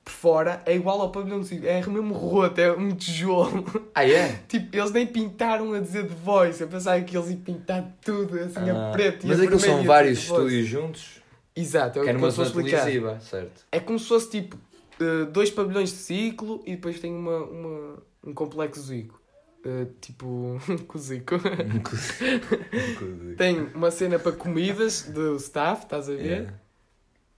por fora, é igual ao pavilhão do ciclo. É mesmo roto, é um tijolo. Ah, é? Tipo, eles nem pintaram a dizer The Voice. Eu pensava que eles iam pintar tudo assim Ah, a preto. mas a aquilo são a vários Voice. estúdios juntos. Exato, é Que o que numa eu estou a zona explicar. televisiva, certo. É como se fosse tipo eh, dois pavilhões de ciclo e depois tem uma, uma, um complexo zico. Eh, tipo, com o zico. tem uma cena para comidas do staff, estás a ver? Yeah.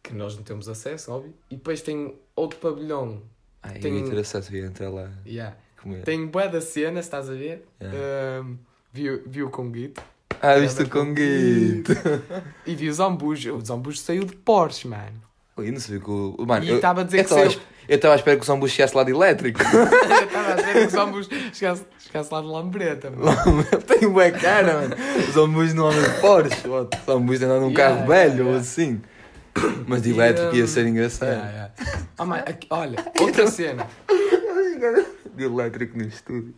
Que nós não temos acesso, óbvio. E depois tem outro pavilhão. Ai, Tem- eu ia ter acesso, ia entrar lá Yeah. comer. Tem bué da cena, estás a ver? Yeah. Ehm, viu, viu com Guito. Ah, viste o Conguito. E vi o Zambujo. O Zambujo saiu de Porsche, mano. Eu não sabia que o. Mano, e eu estava a dizer eu que à saiu. Eu estava à espera que o Zambu chegasse lá de elétrico. Eu estava a dizer que o Zambujo chegasse, chegasse lá de Lambreta. Tem bué cara, mano. O não anda de Porsche. O Zambus anda num Yeah, carro yeah, velho ou yeah. assim. Mas de elétrico ia um, ser engraçado. Ah, mano, aqui- olha, outra cena. De elétrico no estúdio.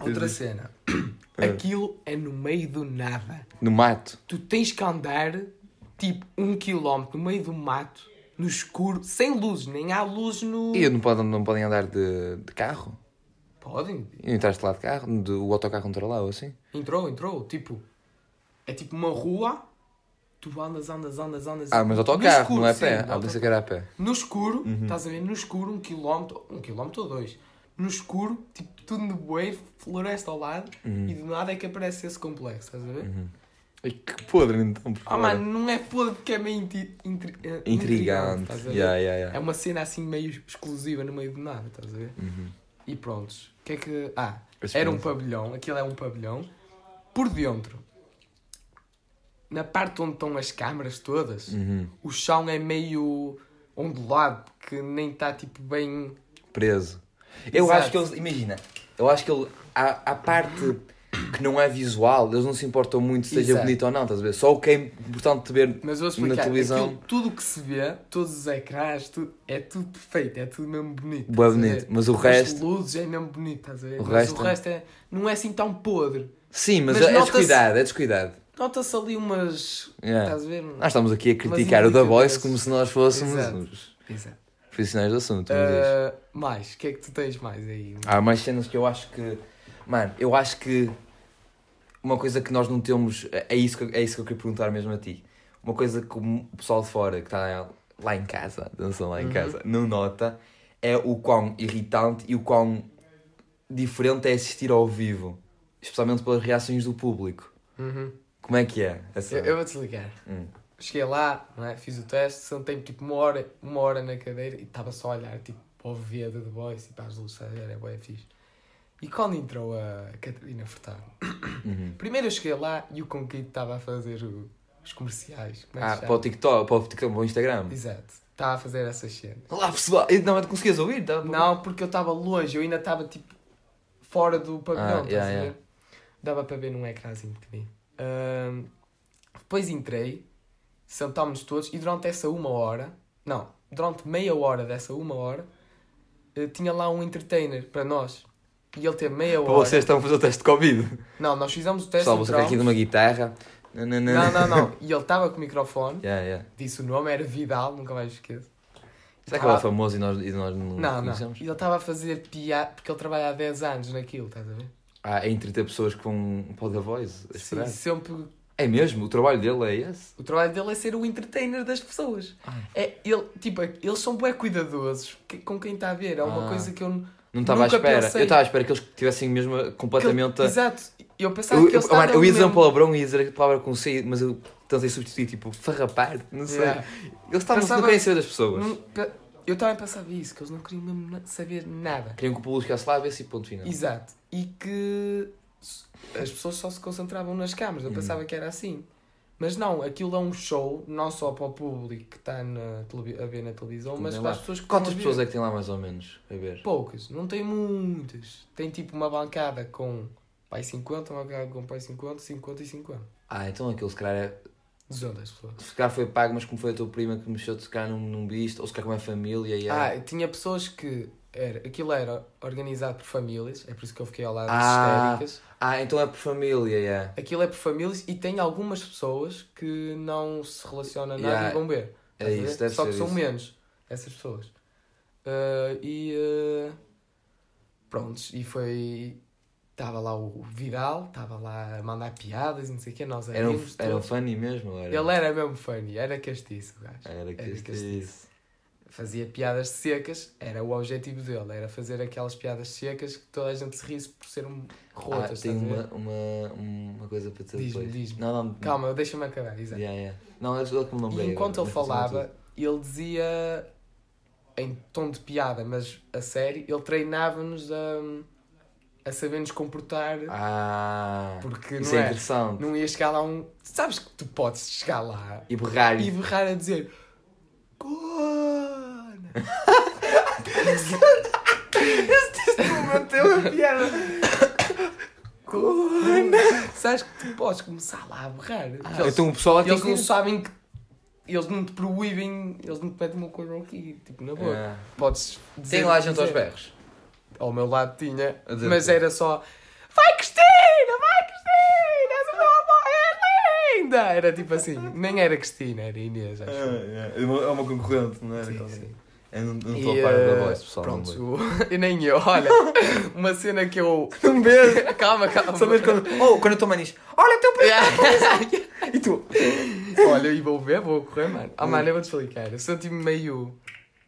Outra cena. É. Aquilo é no meio do nada. No mato. Tu tens que andar tipo um quilómetro no meio do mato, no escuro, sem luzes, nem há luz no. E não podem, não podem andar de, de carro? Podem. E entraste lá de carro? De, o autocarro entrou lá ou assim? Entrou, entrou. Tipo, é tipo uma rua. Tu andas, andas, andas, andas. Ah, mas autocarro, escuro, não é sim, pé. Ah, pensei que era a pé. No escuro, Uhum. estás a ver? No escuro, um quilómetro, um quilómetro ou dois. No escuro, tipo, tudo no bueiro, floresta ao lado, Uhum. e do nada é que aparece esse complexo, estás a ver? Ai, que podre então, por Ah, favor. mano, não é podre porque é meio intri intri eh, Intrigante. a ver? Yeah, yeah, É yeah. uma cena assim meio exclusiva no meio do nada, estás a ver? Uhum. E prontos. O que é que. Ah, era um pavilhão, aquilo é um pavilhão. Por dentro, na parte onde estão as câmaras todas, Uhum. o chão é meio ondulado, que nem está tipo bem. Preso. Eu Exato. acho que eles. Imagina, eu acho que ele. A, a parte que não é visual, eles não se importam muito se seja Exato. bonito ou não, estás a ver? Só o que é importante de ver. Mas vou Na explicar, televisão- aquilo, tudo o que se vê, todos os ecrãs, tudo, é tudo perfeito, é tudo mesmo bonito. Boa bonito. Mas o As resto. luzes é mesmo bonito, estás a ver? O mas resto- o resto é, não é assim tão podre. Sim, mas, Mas é nota-se- descuidado, é descuidado. Nota-se ali umas. Yeah. Estás a ver? Nós estamos aqui a criticar o The indicadores. Voice como se nós fôssemos Exato. os Exato. profissionais do assunto. Ah, mais, o que é que tu tens mais aí? Há mais cenas que eu acho que. Mano, eu acho que. Uma coisa que nós não temos. É isso que, é isso que eu queria perguntar mesmo a ti. Uma coisa que o pessoal de fora, que está lá em casa, dançam lá em Uhum. casa, não nota é o quão irritante e o quão diferente é assistir ao vivo. Especialmente pelas reações do público. Uhum. Como é que é? Essa... Eu, eu vou desligar. Hum. Cheguei lá, é? fiz o teste, sentei-me tipo uma hora, uma hora na cadeira e estava só a olhar tipo, para o VD de voice e para as luzes, a ver? é bué fixe. E quando entrou a Catarina Furtado, Uhum. primeiro eu cheguei lá e o Conquito estava a fazer o- os comerciais. É Ah, para o? TikTok, para o, TikTok, para o Instagram. Exato, estava a fazer essas cenas. Olá pessoal, não, não conseguias ouvir? Tá? Não, porque eu estava longe, eu ainda estava tipo fora do pavilhão, Ah, yeah, a yeah. Dava para ver num ecrãzinho pequenino. Ahm, depois entrei, sentámos-nos todos e durante essa uma hora, não, durante meia hora dessa uma hora, eh, tinha lá um entertainer para nós. E ele teve meia Para hora. vocês estão a fazer o teste de Covid. Não, nós fizemos o teste. Pessoal, você tem aqui entramos- numa guitarra. Não, não, não. Não, não, não. E ele estava com o microfone, Yeah, yeah. disse o nome, era Vidal, nunca mais esqueço. Será que ele é famoso e nós, e nós não, Não, não. E ele estava a fazer piada, porque ele trabalha há 10 anos naquilo, estás a ver? Ah, é entreter pessoas com um pó da voz Sim, sempre. É mesmo? O trabalho dele é esse? O trabalho dele é ser o entertainer das pessoas. Ah. É, ele, tipo, eles são bem cuidadosos com quem está a ver. É uma Ah. coisa que eu. Não estava à espera. pensei. Eu estava à espera que eles tivessem mesmo que- completamente. Exato. Eu pensava Eu, que eu, eles mano, estavam eu ia dizer um palavrão e ia dizer a palavra com C, mas eu tentei substituir, tipo, farrapar. Não sei. Yeah. Eles estavam Pensava- no conhecer das pessoas. Não- pe- Eu também pensava isso, que eles não queriam mesmo saber nada. Queriam que o público chegasse lá a ver se ponto final. Exato. E que as pessoas só se concentravam nas câmaras. Eu Uhum. pensava que era assim. Mas não, aquilo é um show, não só para o público que está a ver na televisão, mas para lá. as pessoas que Quantas a pessoas é que tem lá mais ou menos a ver? Poucas, não tem muitas. Tem tipo uma bancada com pai 50, uma bancada com pai 50, 50 e 50. Ah, então aquilo se calhar é. 200 pessoas. Se calhar foi pago, mas como foi a tua prima que mexeu-te se calhar num, num bisto, ou se calhar com uma família e Ah, e tinha pessoas que. Era, aquilo era organizado por famílias, é por isso que eu fiquei ao lado das Ah. histéricas. Ah, então é por família, yeah. Aquilo é por famílias e tem algumas pessoas que não se relacionam nada Yeah. e vão ver. É isso, deve Só que são isso. menos essas pessoas. Ah, e uh, prontos, e foi. Estava lá o Vidal, estava lá a mandar piadas e não sei o que, nós Era um, era um funny mesmo? Era, Ele era mesmo funny, era castiço, o gajo. Era que era castiço. Fazia piadas secas, era o objetivo dele, era fazer aquelas piadas secas que toda a gente se risse por ser um Ah, rotas. tenho uma, uma, uma coisa para dizer Diz-me, depois. diz-me. Não, não. Calma, deixa-me acabar, exato. Yeah, yeah. Não, é que me lembrei. E enquanto agora, ele falava, ele dizia em tom de piada, mas a sério, ele treinava-nos a, a saber nos comportar. Ah, porque não é é? Não ia chegar lá um. Sabes que tu podes chegar lá E berrar e berrar a dizer. Corna! Bateu a piada. Corna! Sabes que tu podes começar lá a berrar. Porque eles, então o pessoal eles não sabem que. Eles não te proíbem, eles não te metem uma coisa aqui, tipo na boca. Ah. Podes dizer. Tem lá gente aos berros. Ao meu lado tinha, mas era só Vai Cristina, vai Cristina, essa tua avó é linda! Era tipo assim, nem era Cristina, era Inês, acho. É uma, é uma concorrente, não é? Sim, sim. Eu não, E, estou a par da eh, voz, pessoal. Pronto, o- e nem eu, olha, uma cena que eu. Um beijo! calma, calma. Só mesmo quando. Oh, quando eu estou nisto. Olha, teu primo! Yeah. E tu? Olha, e vou ver, vou correr, mano. Ah, mano, eu vou-te explicar. Eu senti-me meio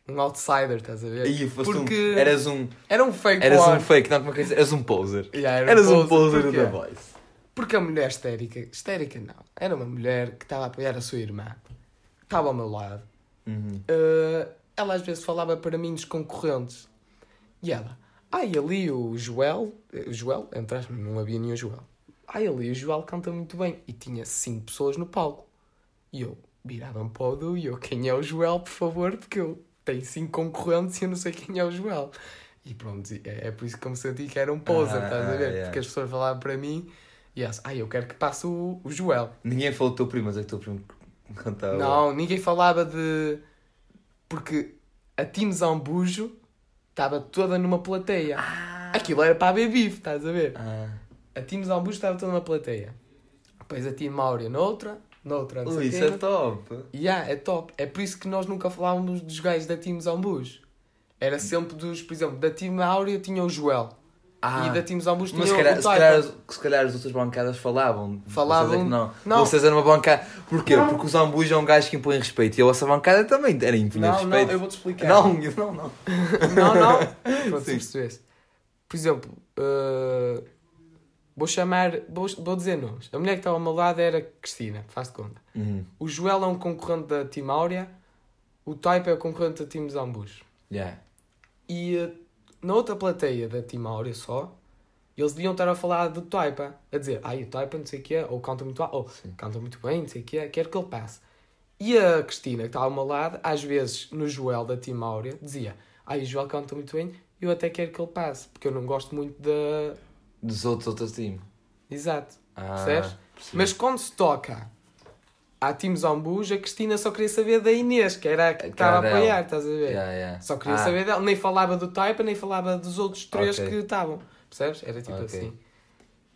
um outsider, estás a ver? Aí, foste Porque um. Eras um. era um fake Eras um fake, não, como é que é? Eras um poser. Yeah, era Eras um poser da voice. Porque a mulher histérica, histérica não, era uma mulher que estava a apoiar a sua irmã, estava ao meu lado. Uhum. Uh, ela às vezes falava para mim dos concorrentes. E ela, ai, ali o Joel, eh, o Joel, entre aspas, não havia nenhum Joel. Ai, ali o Joel canta muito bem. E tinha cinco pessoas no palco. E eu virava-me para o Du e eu, quem é o Joel, por favor, porque eu tenho cinco concorrentes e eu não sei quem é o Joel. E pronto, é, é por isso que eu me senti que era um poser, Ah, estás a ver? yeah. Porque as pessoas falavam para mim e elas, ai, eu quero que passe o, o Joel. Ninguém falou do teu primo, mas é que o teu primo cantava. Não, ninguém falava de. Porque a Team Zambujo estava toda numa plateia. Aquilo era para a Bebife, estás a ver? Ah. A Team Zambujo estava toda numa plateia. Depois a Team Áurea noutra, noutra, não Ui, isso é top. Yeah, é top. É por isso que nós nunca falávamos dos gajos da Team Zambujo. Era sempre dos, por exemplo, da Team Áurea tinha o Joel. Ah. E da Team Zambujo tinha Mas se o calhar, se, Taipa. calhar, se calhar as outras bancadas falavam. Falavam- Vocês é que não. Não. Vocês eram uma bancada. Porquê? Porque o Zambujo é um gajo que impõe respeito e a vossa bancada também era impunha Não, respeito. não, eu vou-te explicar. Não, eu- não, não. Não, não. Pronto, se percebeste. Por exemplo, uh, vou chamar, vou, vou dizer nomes. A mulher que estava ao meu lado era Cristina, faz de conta. Uhum. O Joel é um concorrente da Team Áurea, o Type é o concorrente da Team Zambus. Yeah. E uh, na outra plateia da Team Áurea só, eles deviam estar a falar do Type, a dizer, ai, o Type não sei o que é, ou canta muito, ou Sim. canta muito bem, não sei o que é, quero que ele passe. E a Cristina, que estava ao meu lado, às vezes no Joel da Team Áurea, dizia, ai, o Joel canta muito bem, eu até quero que ele passe, porque eu não gosto muito da... Dos outros, outros times. Exato. Ah, Percebes? Mas quando se toca à Team Zambus, a Cristina só queria saber da Inês, que era a que estava a apoiar, estás a ver? Yeah, yeah. Só queria Ah, saber dela. Nem falava do Type, nem falava dos outros três Ok. que estavam. Percebes? Era tipo Ok. assim.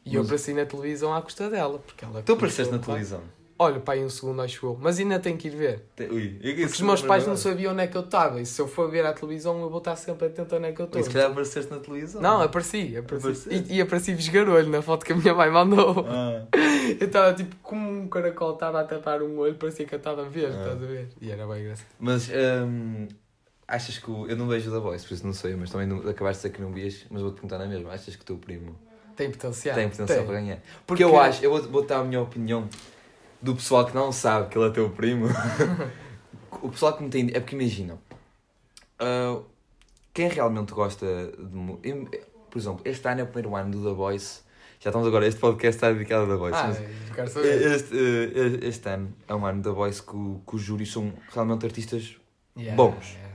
E eu Mas- apareci na televisão à custa dela. Porque ela Tu apareceste na televisão. Olha, pai, um segundo acho eu. Mas ainda tenho que ir ver. Te- Ui, Porque os meus pais não sabiam onde é que eu estava. E se eu for ver à televisão, eu vou estar sempre atento onde é que eu estou. Mas se calhar apareceste na televisão. Não, apareci. apareci. E, e apareci vesgarolho na foto que a minha mãe mandou. Ah. Eu estava tipo como um caracol estava a tapar um olho, parecia que eu estava a ver, Ah. estás a ver? E era bem engraçado. Mas hum, achas que o, eu não vejo da Voice, por isso não sei, mas também não, acabaste de dizer que não vias, mas vou-te perguntar na mesma. Achas que o teu primo Tem potencial. tem potencial para ganhar? Porque, Porque- eu acho, eu vou, vou dar a minha opinião do pessoal que não sabe que ele é teu primo. o pessoal que não tem. É porque imagina, ah, quem realmente gosta de. eu- Por exemplo, este ano é o primeiro ano do The Voice. Já estamos agora, este podcast está dedicado a The Voice. Ah, mas- este, eh, este ano é um ano da Voice que, que os júris são realmente artistas Yeah, bons. yeah.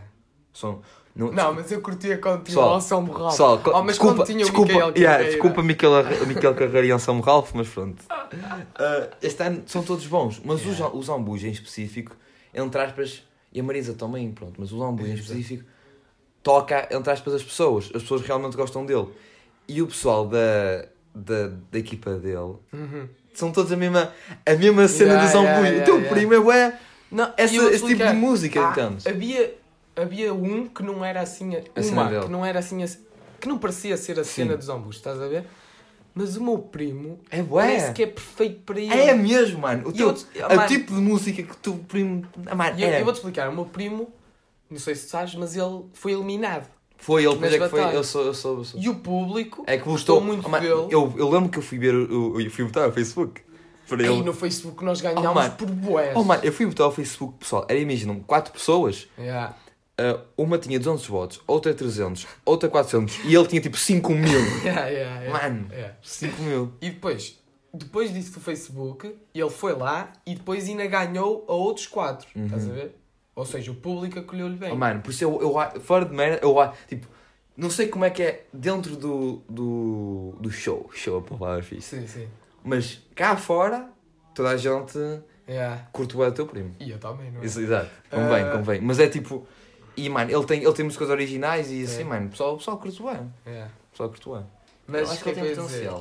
São, Não, Não, mas eu curtia quando tinha Pessoal, o Anselmo Ralph. Pessoal, Oh, mas desculpa, quando tinha o desculpa, Micael yeah, Carreira. desculpa Miquel, Miquel Carreira e Anselmo Ralph, mas pronto. Ah, este ano são todos bons, mas Yeah. o, Zam- o Zambuja em específico, entre aspas, e a Marisa também, pronto, mas o Zambuja em específico toca, entre aspas, as pessoas. As pessoas realmente gostam dele. E o pessoal da, da, da equipa dele Uhum. são todos a mesma, a mesma cena Yeah, do Zambuja. yeah, o yeah, teu yeah. primo é bué, Não, essa- esse tipo de música, Ah, entendes? Havia, havia um que não era assim. A, A cena uma dele. que não era assim. A, que não parecia ser a cena Sim. dos ambos, estás a ver? Mas o meu primo É bué. parece que é perfeito para ele. É mesmo, mano. O, teu, eu te- o mano, tipo de música que tu primo. Ah, mano, e eu, é. eu vou-te explicar. O meu primo, não sei se sabes, mas ele foi eliminado. Foi ele, depois é que foi. Eu sou, eu sou, eu sou. E o público É que gostou muito Oh, mano, dele. Eu, eu lembro que eu fui ver. o- o- Eu fui botar ao Facebook. Para Aí ele. no Facebook nós ganhámos Oh, por boés. Oh, mano, eu fui botar ao Facebook, pessoal. Era, imaginam, 4 pessoas. Yeah. Ah, uma tinha 200 votos, outra 300, outra 400 e ele tinha tipo 5 mil. Yeah, yeah, yeah. Mano. Yeah. 5 mil. E depois, depois disso do Facebook, ele foi lá e depois ainda ganhou a outros quatro. Uhum. Estás a ver? Ou seja, o público acolheu-lhe bem. Oh, mano, por isso eu, eu, fora de merda, eu, tipo, não sei como é que é dentro do, do, do show. Show a palavra fixe. Sim, sim. Mas cá fora, toda a gente Yeah. curte o teu primo. E eu também, não é? Isso, exato. Convém, Ah. convém. Mas é tipo. E mano, ele tem, ele tem músicas originais e assim, É. mano, o pessoal, o pessoal curte bem. O Yeah. pessoal curte bem. Mas Eu o que é que eu ia dizer?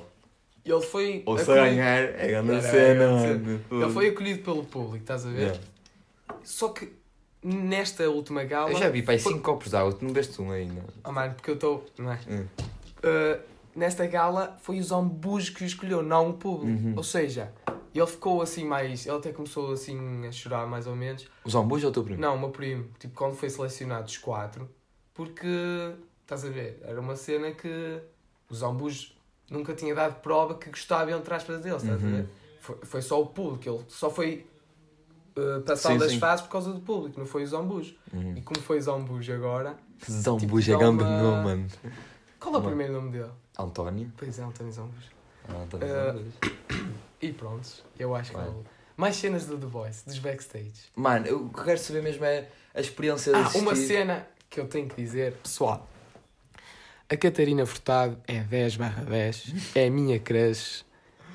Ele foi, Ou se ganhar, é grande cena, mano. ele foi acolhido pelo público, estás a ver? Yeah. Só que nesta última gala. Eu já vi, pai, foi- 5 copos de água, tu não beste um ainda. Ah, mano, porque eu estou. Não é? Hum. Uh, nesta gala foi o Zambujo que o escolheu, não o público. Uhum. Ou seja, ele ficou assim mais. Ele até começou assim a chorar mais ou menos. O Zambujo ou o teu primo? Não, o meu primo, tipo, quando foi selecionado os quatro, porque estás a ver, era uma cena que o Zambujo nunca tinha dado prova que gostava entre aspas dele, estás Uhum. a ver? Foi, foi só o público, ele só foi uh, passado Sim, das sim. fases por causa do público, não foi o Zambujo. Uhum. E como foi o Zambujo agora, Zambujo tipo, é grande uma- nome, mano. qual é o primeiro nome dele? António. Pois é, António Zambujo. Ah, António Eh, Zambujo. E pronto, eu acho que Vai. é o- Mais cenas do The Voice, dos backstage. Mano, eu- o que eu quero saber mesmo é a experiência de Ah, assistir. uma cena que eu tenho que dizer, pessoal. A Catarina Furtado é 10 barra 10, é a minha crush,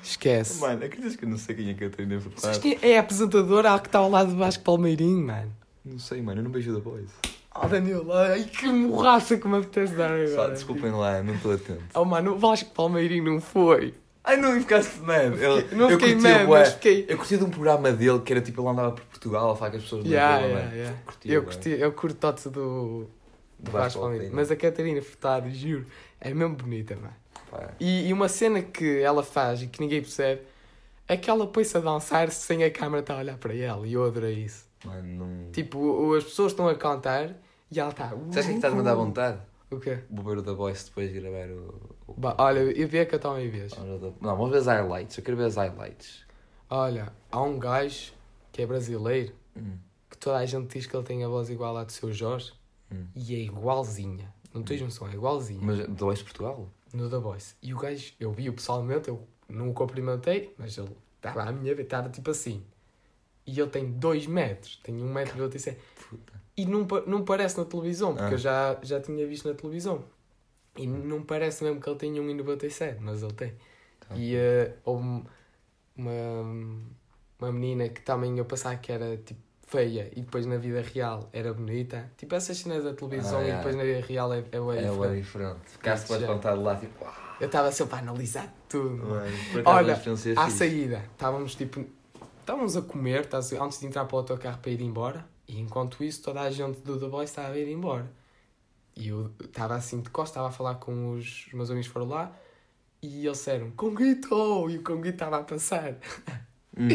esquece. Mano, acreditas que eu não sei quem é que a Catarina Sabes Furtado? quem é a apresentadora a que está ao lado de Vasco Palmeirinho, mano? Não sei, mano, eu não beijo da voz. Oh, Danilo, ai que morraça que me apetece dar Só, agora. desculpem lá, não estou atento. Oh, mano, o Vasco Palmeirinho não foi. Ai, não ficaste mad. Eu, não eu fiquei mad, mas fiquei... Eu curti de um programa dele que era tipo, ele andava por Portugal a falar com as pessoas Yeah, rua, yeah, yeah. Curtia Eu curti, eu curto tote do, do Vasco Palmeirinho. Mas a Catarina Furtado, juro, é mesmo bonita, mano. Pá, E, e uma cena que ela faz e que ninguém percebe é que ela põe-se a dançar sem a câmera estar a olhar para ela. E eu adorei isso. Mano, não... Tipo, as pessoas estão a cantar e ela está. Sabes o que é que está a mandar vontade? O quê? O bombeiro da voice depois de gravar o... Olha, eu vi que eu também vejo. Da- Não, vamos ver as highlights. Eu quero ver as highlights. Olha, há um gajo que é brasileiro Hum. que toda a gente diz que ele tem a voz igual à do seu Jorge Hum. e é igualzinha. Não tens noção, é igualzinha. Mas da Voice Portugal? No The Voice. E o gajo, eu vi-o pessoalmente, eu não o cumprimentei, mas ele estava à minha vez, estava tipo assim. E ele tem 2 metros, tem 1,97m. Puta. E não, pa- não parece na televisão, porque Ah. eu já, já tinha visto na televisão. E não parece mesmo que ele tenha 1,97m, mas ele tem. Tá. E eh, houve uma, uma menina que também eu pensava que era tipo feia e depois na vida real era bonita. Tipo essas cenas da televisão Ah, e yeah. depois na vida real é, é, bem É diferente. diferente. Ficaste para Já. espantar lá, tipo... ah, Eu estava sempre a analisar tudo. Mano, Olha, é À saída, estávamos tipo. Estávamos a comer, antes de entrar para o autocarro para ir embora, e enquanto isso toda a gente do The Boys estava a ir embora. E eu estava assim de costas, estava a falar com os, os meus amigos que foram lá, e eles disseram Conguito! E o Conguito estava a passar. Hum.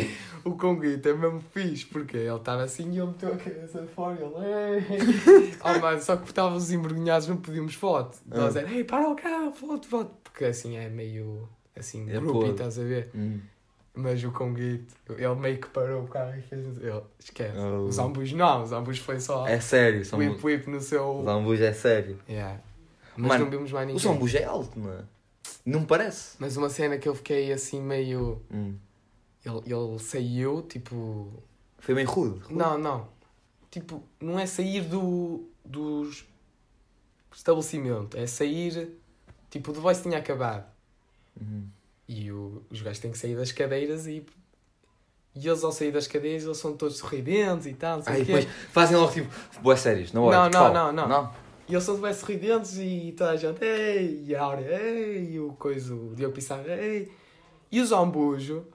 O Conguito é mesmo fixe, porque ele estava assim e ele meteu a cabeça fora e ele. Oh, mano, só que estávamos envergonhados, não pedimos foto. Ah. Nós era, ei, para o carro, foto, foto. Porque assim é meio. Assim, É grupo, estás a ver? Hum. Mas o Conguito, ele meio que parou o carro e fez. Ele, esquece. Oh. Os ambos não, os ambos foi só. É sério, são... whip whip no seu. o Zambujo é sério. Yeah. Mas Mano, não vimos mais O ninguém. Zambujo é alto, não é? Não parece. Mas uma cena que eu fiquei assim meio. Hum. Ele, ele saiu, tipo. Foi bem rude. rude. Não, não. Tipo, não é sair do, dos, estabelecimento. É sair. Tipo, o The Voice tinha acabado. Uhum. E o- os gajos têm que sair das cadeiras e. E eles ao sair das cadeiras eles são todos sorridentes e tal, Aí depois fazem logo tipo, boas séries, não Não, hora. não, não, não. não. E eles são bem sorridentes e toda a gente, ei, e a Áurea, ei, e o coisa, o Diogo Pissarra, ei. E o Zambujo,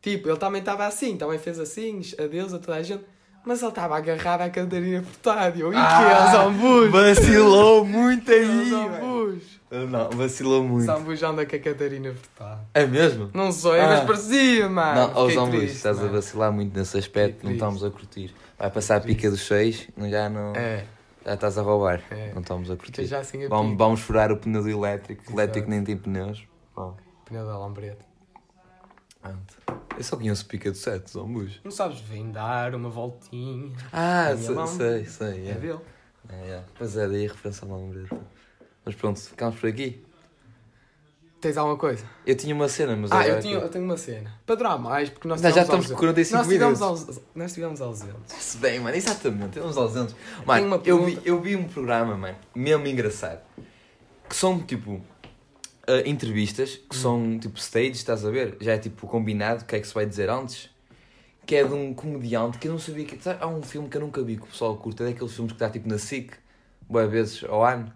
tipo, ele também estava assim, também fez assim, adeus a toda a gente, mas ele estava agarrado à Catarina Furtado. E e que é o Zambujo? Vacilou muito é aí. Zambujo? Não, vacilou muito. Zambujo anda com a Catarina Furtado. É mesmo? Não sou, é, mas Ah. parecia, mano. não, ó Fiquei Luís, triste, estás a mano. vacilar muito nesse aspecto, não estamos a curtir. Vai passar a pica dos seis, já não. É, Já estás a roubar. É. Não estamos a curtir. já assim a Vamos, vamos furar o pneu do elétrico. O elétrico Exato. nem tem pneus. Pá, Pneu da lambreta. Eu só conheço pica 7, João Luís. Não sabes, vem dar uma voltinha. Ah, A sei, sei, sei. É É. dele. É, é. Pois é, daí a referência à lambreta. Mas pronto, ficamos por aqui. Tens alguma coisa? Eu tinha uma cena, mas Ah, eu, tinha, eu tenho uma cena. Para durar mais, porque nós Não, já estamos com 45 nós tivemos minutos. aus- Nós tivemos ausentes. Se bem, mano, exatamente, temos ausentes. Mano, eu, vi, eu vi um programa, mano, mesmo engraçado, que são tipo ah, entrevistas, que Hum. são tipo stage, estás a ver? Já é tipo combinado o que é que se vai dizer antes. Que é de um comediante que eu não sabia que. sabe, Há um filme que eu nunca vi que o pessoal curta, é daqueles filmes que está tipo na SIC, boas vezes ao ano,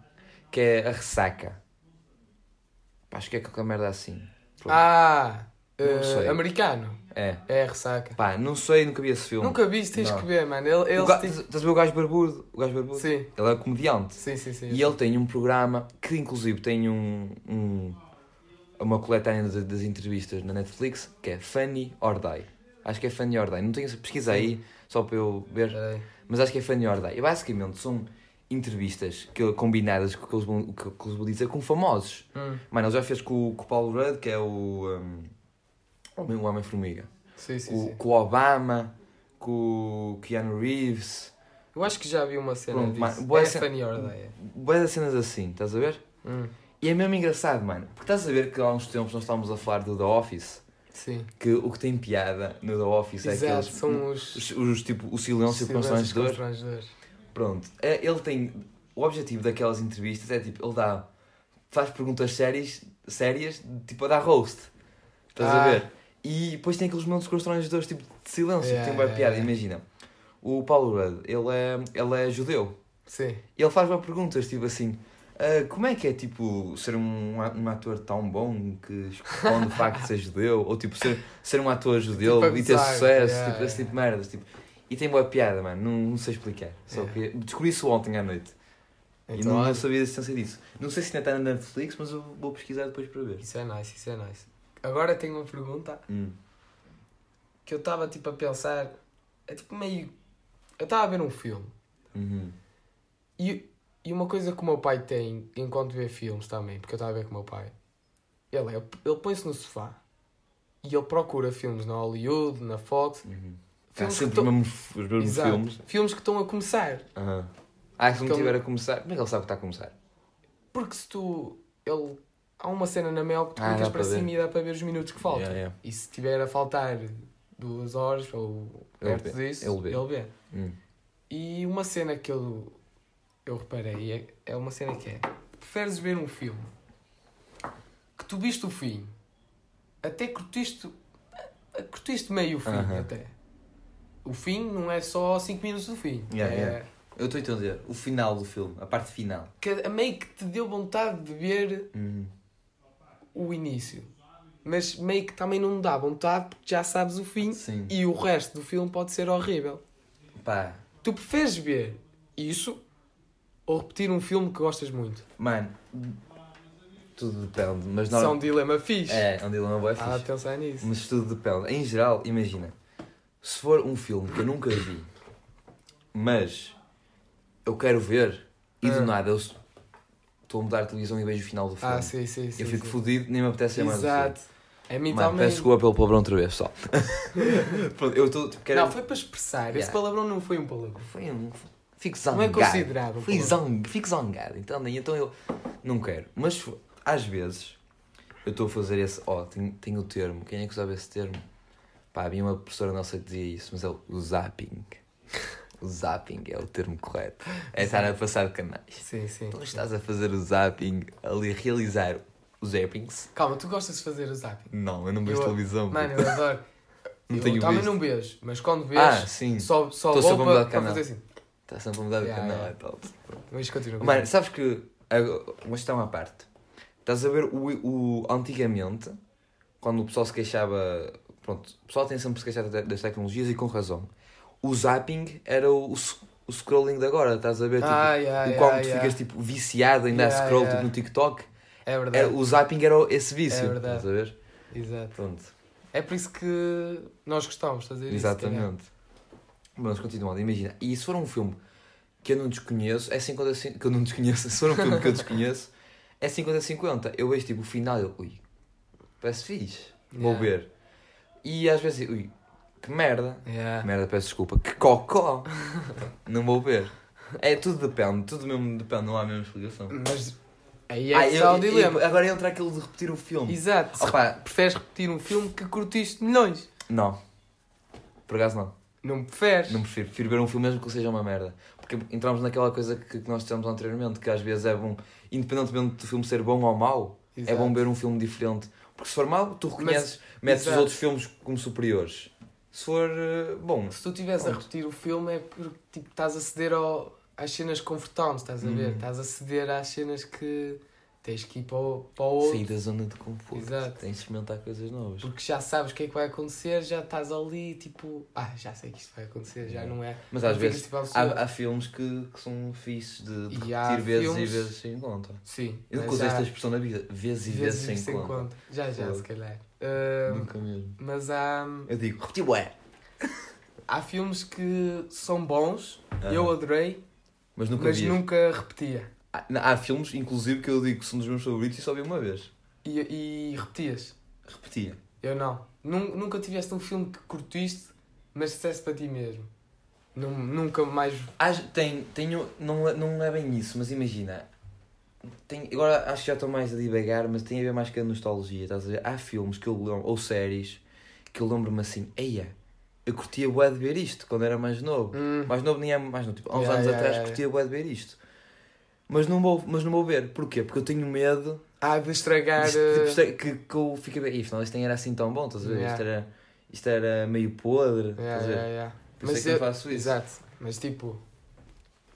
que é A Ressaca. Pá, acho que é qualquer merda assim. Pronto. Ah, sei. americano. É. É, ressaca. Pá, não sei, nunca vi esse filme. Nunca vi, tens Não. que ver, mano. Ele, O eles ga- têm- Estás a ver o gajo barbudo? O gajo barbudo? Sim, Ele é comediante. sim, sim. sim. E ele tem um programa que, inclusive, tem um, um- uma coletânea das, das entrevistas na Netflix que é Funny or Die. Acho que é Funny or Die. Não tenho pesquisa aí, só para eu ver. Mas acho que é Funny or Die. E basicamente são entrevistas que, combinadas com o que eles vão dizer com famosos. Hum, Mano, ele já fez com, o- com o Paulo Rudd, que é o. Um, o Homem-Formiga. Sim, sim, Com, sim. com o Obama, com o Keanu Reeves. Eu acho que já vi uma cena Pronto, disso. boa é cena- funny or die. Boas cenas assim, estás a ver? Hum, E é mesmo engraçado, mano. Porque estás a ver que há uns tempos nós estávamos a falar do The Office. sim. Que o que tem piada no The Office é Exato, aqueles. são os... Os, os, tipo, o silêncio silêncios constrangedor. constrangedores. Pronto. É, ele tem. O objetivo daquelas entrevistas é tipo, ele dá. faz perguntas sérias, sérias tipo a dar roast. Estás a Ah. ver? E depois tem aqueles momentos constrangedores, tipo de silêncio, Yeah, que tem uma yeah, piada. yeah. Imagina, o Paulo Rudd, ele é, ele é judeu. Sim. E ele faz uma perguntas, tipo assim, "Ah, como é que é, tipo, ser um, a- um ator tão bom que esconde o facto de ser judeu? Ou, tipo, ser, ser um ator judeu Tipo, a e ter sucesso, tipo, esse tipo de merdas, tipo. E tem boa piada, mano, não, não sei explicar. Só Yeah. que descobri isso ontem à noite. e Então, não, não olha, sabia da existência disso. Não sei se ainda está na Netflix, mas eu vou pesquisar depois para ver. Isso é nice, isso é nice. Agora tenho uma pergunta Hum. que eu estava tipo a pensar. É tipo meio. Eu estava a ver um filme. Uhum. E, e uma coisa que o meu pai tem enquanto vê filmes também, porque eu estava a ver com o meu pai. Ele, é, ele põe-se no sofá e ele procura filmes na Hollywood, na Fox. Uhum. Há Filmes que sempre tão- os mesmos, os mesmos Exato. filmes. Filmes que estão a começar. Aham. Ah, se não ele- estiver a começar. Como é que ele sabe que está a começar? Porque se tu. Ele, há uma cena na Mel que tu Ah, clicas dá para para ver. cima e dá para ver os minutos que faltam. Yeah, yeah. E se tiver a faltar duas horas ou Ele perto vê. disso, Ele vê. ele vê. Hum. E uma cena que eu, eu reparei é, é uma cena que é: preferes ver um filme que tu viste o fim, até curtiste, curtiste meio o fim, Aham. até. O fim não é só 5 minutos do fim. Yeah, é yeah. Eu estou a entender. O final do filme, a parte final. que a meio que te deu vontade de ver Uhum. o início. Mas meio que também não dá vontade porque já sabes o fim Sim. e o resto do filme pode ser horrível. Pá, Tu preferes ver isso ou repetir um filme que gostas muito? mano, tudo depende. Mas Isso é um não. dilema fixe. É, é um dilema bem Ah, fixe. pensar nisso. Mas tudo depende. Em geral, imagina, se for um filme que eu nunca vi, mas eu quero ver e do Ah. nada eu estou a mudar a televisão e vejo o final do filme. Ah, sim, sim, sim. eu fico sim. fodido, nem me apetece ver mais. Exato. É mim Mano, também. peço desculpa pelo palavrão outra vez, pessoal. Eu estou. Tipo, quero... Não, foi para expressar. Esse Yeah. palavrão não foi um palavrão. Foi um. Fico Não é zangado. considerado um Fui zang... Fico zangado, entendem? Então eu não quero. Mas às vezes eu estou a fazer esse. Ó, tenho, tenho o termo. Quem é que usava esse termo? Pá, havia uma professora nossa que dizia isso, mas é o zapping. O zapping é o termo correto. É estar a passar canais. Sim, sim. Tu estás a fazer o zapping, ali a realizar os zappings. Calma, tu gostas de fazer o zapping? Não, eu não vejo Eu- televisão. Mano, eu adoro. Não eu tenho também visto. não beijo, mas quando vejo, Ah, sim. só, só Tô vou para, para canal. fazer assim. Está sempre a mudar de Yeah, canal, é top. Mas continua. Mano, sabes que. Uma questão à parte. Estás a ver o, o. Antigamente, quando o pessoal se queixava. Pronto, o pessoal tem sempre se queixado da- das tecnologias e com razão. O zapping era o, o, o scrolling de agora, estás a ver? Tipo, Ah, yeah, o yeah, qual tu yeah. ficas tipo viciado ainda a Yeah, scroll yeah. tipo, no TikTok. É Era, verdade. o zapping era esse vício. É verdade. Estás a ver? Exato. Pronto. É por isso que nós gostamos de fazer isso. se calhar. Exatamente. Mas continuando, imagina. E se for um filme que eu não desconheço, é 50 50 que eu não desconheço. Se for um filme que eu desconheço, é 50-50. Eu vejo tipo o final e eu, ui, parece fixe. Vou Yeah. ver. E às vezes, ui, que merda. Yeah. Merda, peço desculpa. Que cocó. não vou ver. É, tudo depende. Tudo mesmo depende. Não há a mesma explicação. Mas aí é Ah, está eu- o dilema. eu- agora entra aquele de repetir o filme. Exato. Opa, preferes repetir um filme que curtiste milhões. não. Por acaso não. Não preferes. Não prefiro. Prefiro ver um filme mesmo que seja uma merda. Porque entramos naquela coisa que, que nós dissemos anteriormente, que às vezes é bom, independentemente do filme ser bom ou mau, é Exato. bom ver um filme diferente. Se for mau, tu reconheces, metes os exato. outros filmes como superiores. Se for eh, bom, Se tu estiveres a repetir o filme é porque tipo, estás a ceder ao, às cenas confortantes, estás a ver? Uhum. Estás a ceder às cenas que tens que ir para o, para o outro. sair da zona de conforto. Exato. Tens de experimentar coisas novas. Porque já sabes o que é que vai acontecer, já estás ali tipo, ah, já sei que isto vai acontecer, já não é. Mas às vezes tipo, há, há filmes que, que são fixes de, de repetir vezes filmes- e vezes sem conta. Sim. Eu nunca usei esta expressão na vida. Vezes e vezes, sem, conta. Já, já, Fogo. se calhar. Ah, Nunca mesmo. mas há, Eu digo, repetir ué. há filmes que são bons, Aham. eu adorei, Mas nunca mas nunca repetia. Há, há filmes, inclusive, que eu digo que são dos meus favoritos e só vi uma vez. E, e repetias. Repetia. Eu não. Nun- nunca tiveste um filme que curtiste, mas disseste para ti mesmo. Nun- nunca mais. Acho- tem, tenho, não, não é bem isso, mas imagina. Tem, agora acho que já estou mais a divagar, mas tem a ver mais com a nostalgia, estás a ver? Há filmes que eu lembro, ou séries, que eu lembro-me assim, eia, eu curtia bué de ver isto quando era mais novo. Hum, Mais novo nem é mais novo, tipo, há uns Yeah, anos yeah, atrás yeah, curtia bué de ver isto. Mas não, vou, mas não vou ver, porquê? Porque eu tenho medo há de estragar. Tipo, isto é- que, que eu fico ver, isto não, isto nem era assim tão bom, estás a ver? Yeah. Isto, era, isto era meio podre, yeah, estás a ver? yeah, yeah. Isso é eu- eu faço isso. Exato. Mas tipo,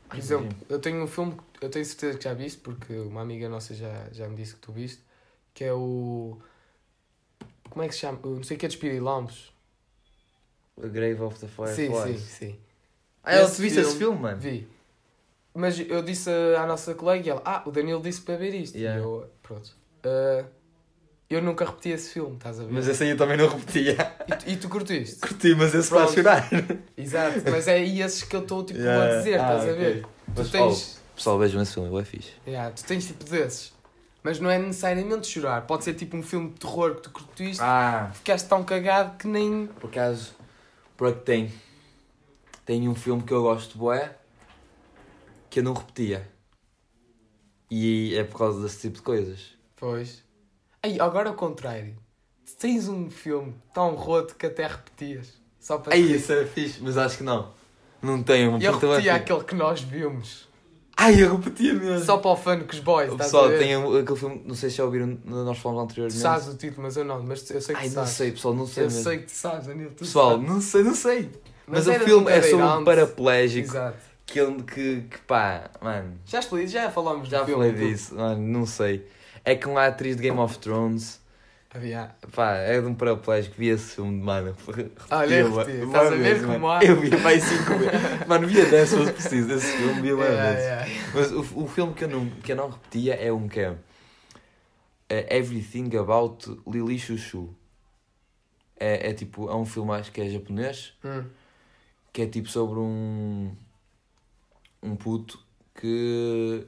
por exemplo, eu tenho um filme que eu tenho certeza que já viste, porque uma amiga nossa já, já me disse que tu viste, que é o. Como é que se chama? Não sei o que é de Espirilampos. A Grave of the Sim, Fireflies. sim, sim. Ah, ela Esse te viste esse filme, mano? Vi. Mas eu disse à nossa colega e ela, ah, o Daniel disse para ver isto. Yeah. E eu, pronto. Ah, eu nunca repeti esse filme, estás a ver? Mas esse aí eu também não repetia. E, tu- e tu curtiste? Curti, mas esse Pronto. faz chorar. Exato, mas é esses que eu estou tipo Yeah. a dizer, Ah, estás a ver? Mas, tu tens. Pessoal, vejam esse filme, é fixe. Yeah, tu tens tipo desses. Mas não é necessariamente chorar. Pode ser tipo um filme de terror que tu curtiste, Ah, ficaste tão cagado que nem. por acaso, por aqui tem. Tem um filme que eu gosto bué, que eu não repetia. E é por causa desse tipo de coisas. Pois. Aí, agora ao contrário. Tu tens um filme tão roto que até repetias. Só para te- isso é fixe, mas acho que não. Não tenho um Eu repetia aquele que nós vimos. Ai, eu repetia mesmo. Só para o fã com os boys, O pessoal tem aquele filme, não sei se já ouviram, nós falamos Tu anteriormente. sabes o título, mas eu não. Mas eu sei que Ai, tu não sabes. sei, pessoal, não sei Eu mesmo. sei que tu sabes, Danilo. Tu Pessoal, sabes. não sei, não sei. Mas, o era filme é sobre um paraplégico Exato. Que, que, que pá, mano, Já expliquei, já falámos já filme. falei disso, mano, não sei. É com a atriz de Game of Thrones, Havia. pá, é de um paraplégico, vi esse filme, mano. Olha, eu uma- repeti. uma Estás a ver vez, como há? Eu vi mais cinco vezes. Mano, via 10 se fosse preciso, esse filme via mais Yeah, vezes. yeah. Mas o, o filme que eu, não, que eu não repetia é um que é é Everything About Lily Chuchu. É, é tipo, é um filme acho que é japonês, Hum. que é tipo sobre um um puto que,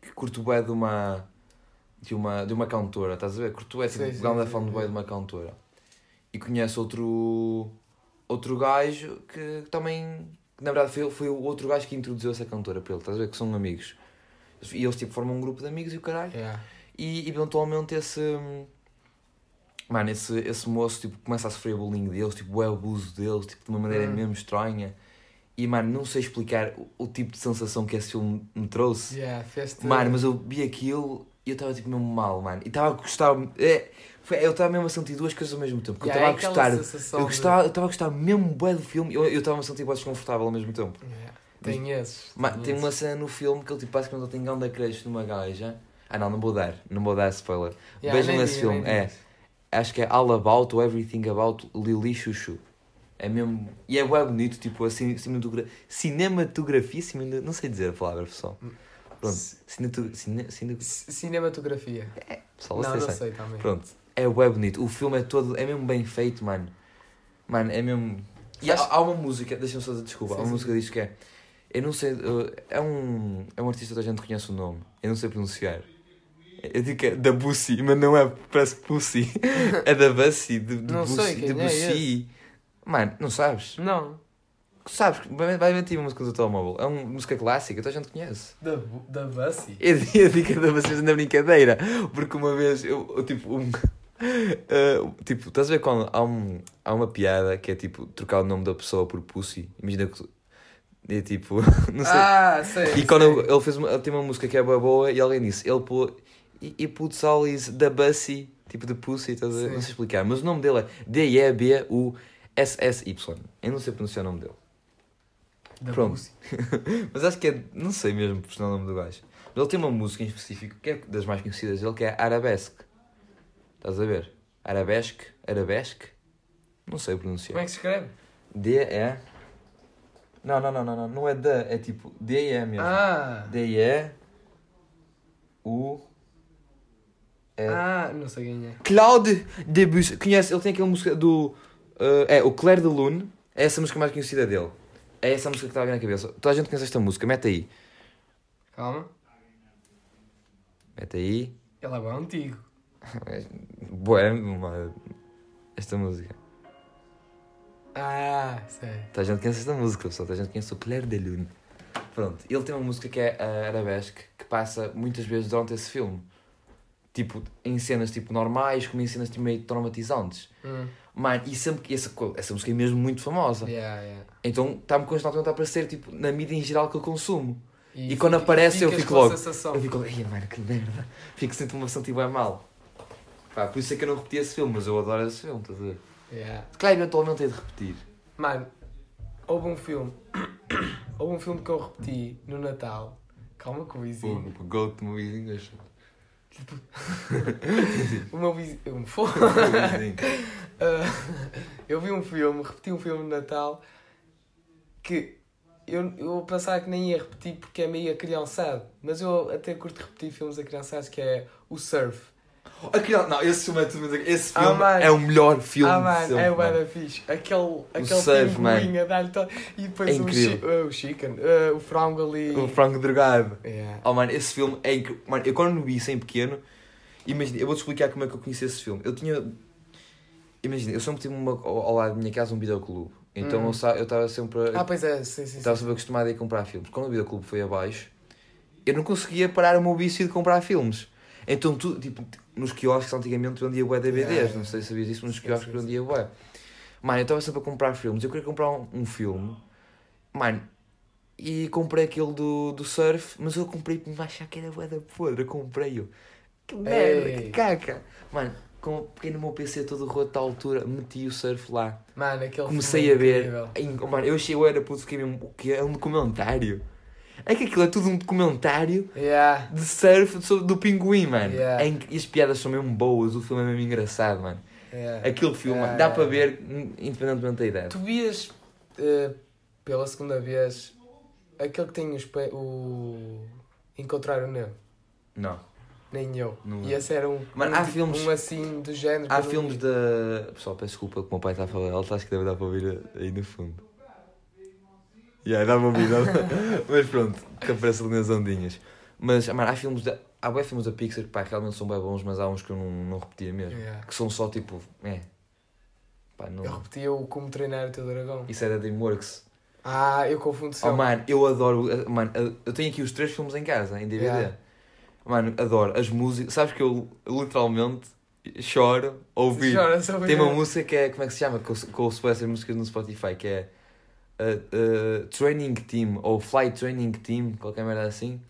que curte bué de uma de uma, de uma cantora, estás a ver? Curte bué, tipo, Sim, grande sim, fã de de uma cantora. E conhece outro outro gajo que também que, na verdade foi, foi o outro gajo que introduziu essa cantora para ele, estás a ver? Que são amigos. E eles tipo formam um grupo de amigos e o caralho. Yeah. E eventualmente esse. Mano, esse, esse moço tipo, começa a sofrer bullying deles, tipo, é o abuso deles, tipo, de uma maneira Hum. mesmo estranha. E, mano, não sei explicar o, o tipo de sensação que esse filme me trouxe. Yeah, fez-te- Mano, mas eu vi aquilo e eu estava tipo mesmo mal, mano. E estava a gostar. É, foi- eu estava mesmo a sentir duas coisas ao mesmo tempo. Yeah, eu é estava a aquela gostar. Eu de- estava a gostar mesmo bué do filme e eu estava a sentir bué desconfortável ao mesmo tempo. Yeah. Tem esses. Ma- tem tem uma esses. cena no filme que ele tipo basicamente ele tem ganda crush numa gaja. Ah não, não vou dar, não vou dar spoiler. Yeah, Vejam esse filme, é. Acho que é All About ou Everything About Lily Chuchu. É mesmo. E é bué bonito, tipo assim, cinematogra... cinematografia, cine- não sei dizer a palavra pessoal. Pronto, cineto... cine... cine... Cinematografia. Pessoal, Não, não sei também. Pronto, é bué bonito. O filme é todo, é mesmo bem feito, mano. Mano, é mesmo. E há, há uma música, deixa-me só dizer desculpa, há Sim, uma sim. música que diz que é. Eu não sei, é um, é um artista que a gente conhece o nome, eu não sei pronunciar. Eu digo que é da Bussy, mas não é, parece Pussy. é da Bussy, de, de Não sei Bussy, quem de é Bussy. Mano, não sabes? Não. Sabes, vai mentir uma música do telemóvel. É uma música clássica, toda a gente conhece. Da, da eu digo que é da Bussy na brincadeira, porque uma vez eu, eu, tipo, um, Uh, tipo, estás a ver quando há, um, há uma piada que é tipo trocar o nome da pessoa por Pussy? Imagina que. É tipo. Não sei. Ah, sei. e quando sei. ele, ele fez uma, ele tem uma música que é boa boa e alguém disse, ele pô. E, e puts all is da Bussy, tipo de Pussy, estás a não sei explicar, mas o nome dele é D-E-B-U-S-S-Y. Eu não sei pronunciar o nome dele. Da pronto. Mas acho que é. Não sei mesmo pronunciar o nome do gajo. Mas ele tem uma música em específico que é das mais conhecidas dele, que é Arabesque. Estás a ver? Arabesque? Arabesque? Não sei pronunciar. Como é que se escreve? D E. Não, não, não, não, não. Não é da, é tipo D E mesmo. Ah! D E U E. Ah, não sei quem é. Claude Debussy. Conhece? Ele tem aquela música do. Uh, é o Claire de Lune. É essa música mais conhecida dele. É essa música que está a vir na cabeça. Toda a gente conhece esta música. Mete aí. Calma. Mete aí. Ele é bem antigo. Boa, uma- esta música. Ah, sei. Toda a gente conhece esta música, pessoal. Toda a gente conhece o Claire de Lune. Pronto, ele tem uma música que é a Arabesque, que passa muitas vezes durante esse filme. Tipo, em cenas tipo normais, como em cenas tipo, meio traumatizantes. Hum. Mano, e sempre que essa, essa música é mesmo muito famosa. Yeah, yeah. Então está-me constantemente a aparecer tipo, na mídia em geral que eu consumo. E fi- quando aparece, eu fico logo- sensação. Eu fico, ai mano, que merda. Fico sempre uma sentir bem mal. Pá, por isso é que eu não repeti esse filme, mas eu adoro esse filme, estás a ver? Yeah. Claro, eventualmente hei de repetir. Mano, houve um filme. houve um filme que eu repeti no Natal. Calma com o vizinho. O Go to Movies English. O meu vizinho. Um fo- Sim. Ah, eu vi um filme, repeti um filme no Natal que eu, eu pensava que nem ia repetir porque é meio acriançado. Mas eu até curto repetir filmes acriançados que é o Surf. Aquele, não, esse filme é tudo Esse Ah, filme mano. é o melhor filme ah, mano, sempre, é o mano. da fixe. Aquele, aquele a dar-lhe todo. E depois É o, chi ah, o chicken, ah, o frango ali. O frango drogado. Yeah. Oh, mano, esse filme é incrível. Mano, eu quando vi isso em pequeno, imagina, eu vou-te explicar como é que eu conheci esse filme. Eu tinha. Imagina, eu sempre tive uma, ao lado da minha casa um videoclube. Então Hum. eu estava sempre. Ah, pois é, sim. sim. Estava sempre acostumado a ir comprar filmes. Quando o videoclube foi abaixo, eu não conseguia parar o meu vício de comprar filmes. Então, tu, tipo, nos quiosques antigamente vendia bué DVDs, Yeah. não sei se sabias disso, mas nos quiosques vendia bué. Mano, eu estava sempre a comprar filmes. Eu queria comprar um, um filme, mano, e comprei aquele do, do surf, mas eu comprei por me achar que era bué da podre. Comprei-o. Que merda, que Ei. caca. Mano, com, peguei no meu PC todo roto à altura, meti o surf lá. Mano, aquele Comecei a ver. é incrível. Em- Mano, eu achei, eu era puto, que é um documentário? É que aquilo é tudo um documentário Yeah. de surf sobre- do pinguim, mano. Yeah. É e as piadas são mesmo boas, o filme é mesmo engraçado, mano. Yeah. Aquele filme, dá para ver, hum, independentemente da idade. Tu vias eh, pela segunda vez aquele que tem os o Encontrar o Nemo? Não. Nem eu. Não e é. esse era um, Mano, um, há filmes- um assim do género. Há filmes da. Pessoal, peço desculpa que o meu pai está a falar alto, acho que deve dar para ouvir aí no fundo. Yeah, dá para ouvir, dá Mas pronto, que aparece ali nas ondinhas. Mas, mano, há filmes da. Há bem filmes da Pixar que pá, realmente são bem bons, mas há uns que eu não, não repetia mesmo. Yeah. Que são só tipo. É. Pá, não. Eu repetia o Como Treinar o Teu Dragão. Isso é da Dreamworks. Ah, eu confundo Oh, sempre. mano, eu adoro. eh, Mano, eu- eu tenho aqui os três filmes em casa, em DVD. Yeah. Mano, adoro as músicas. Sabes que eu literalmente choro ouvir. Chora, Tem uma música que é. Como é que se chama? Que eu, que eu essas músicas no Spotify, que é. Uh, Training Team ou Flight Training Team, qualquer merda assim.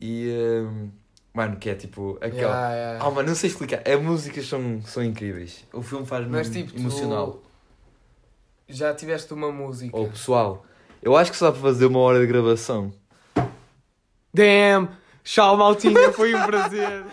E. um, mano, que é tipo. Aquela. Yeah, yeah. Ah, mano, não sei explicar. As músicas são, são incríveis. O filme faz-me tipo, tu emocional. já tiveste uma música. Oh, pessoal, eu acho que só para fazer uma hora de gravação. Damn! Tchau, maltinha, foi um prazer.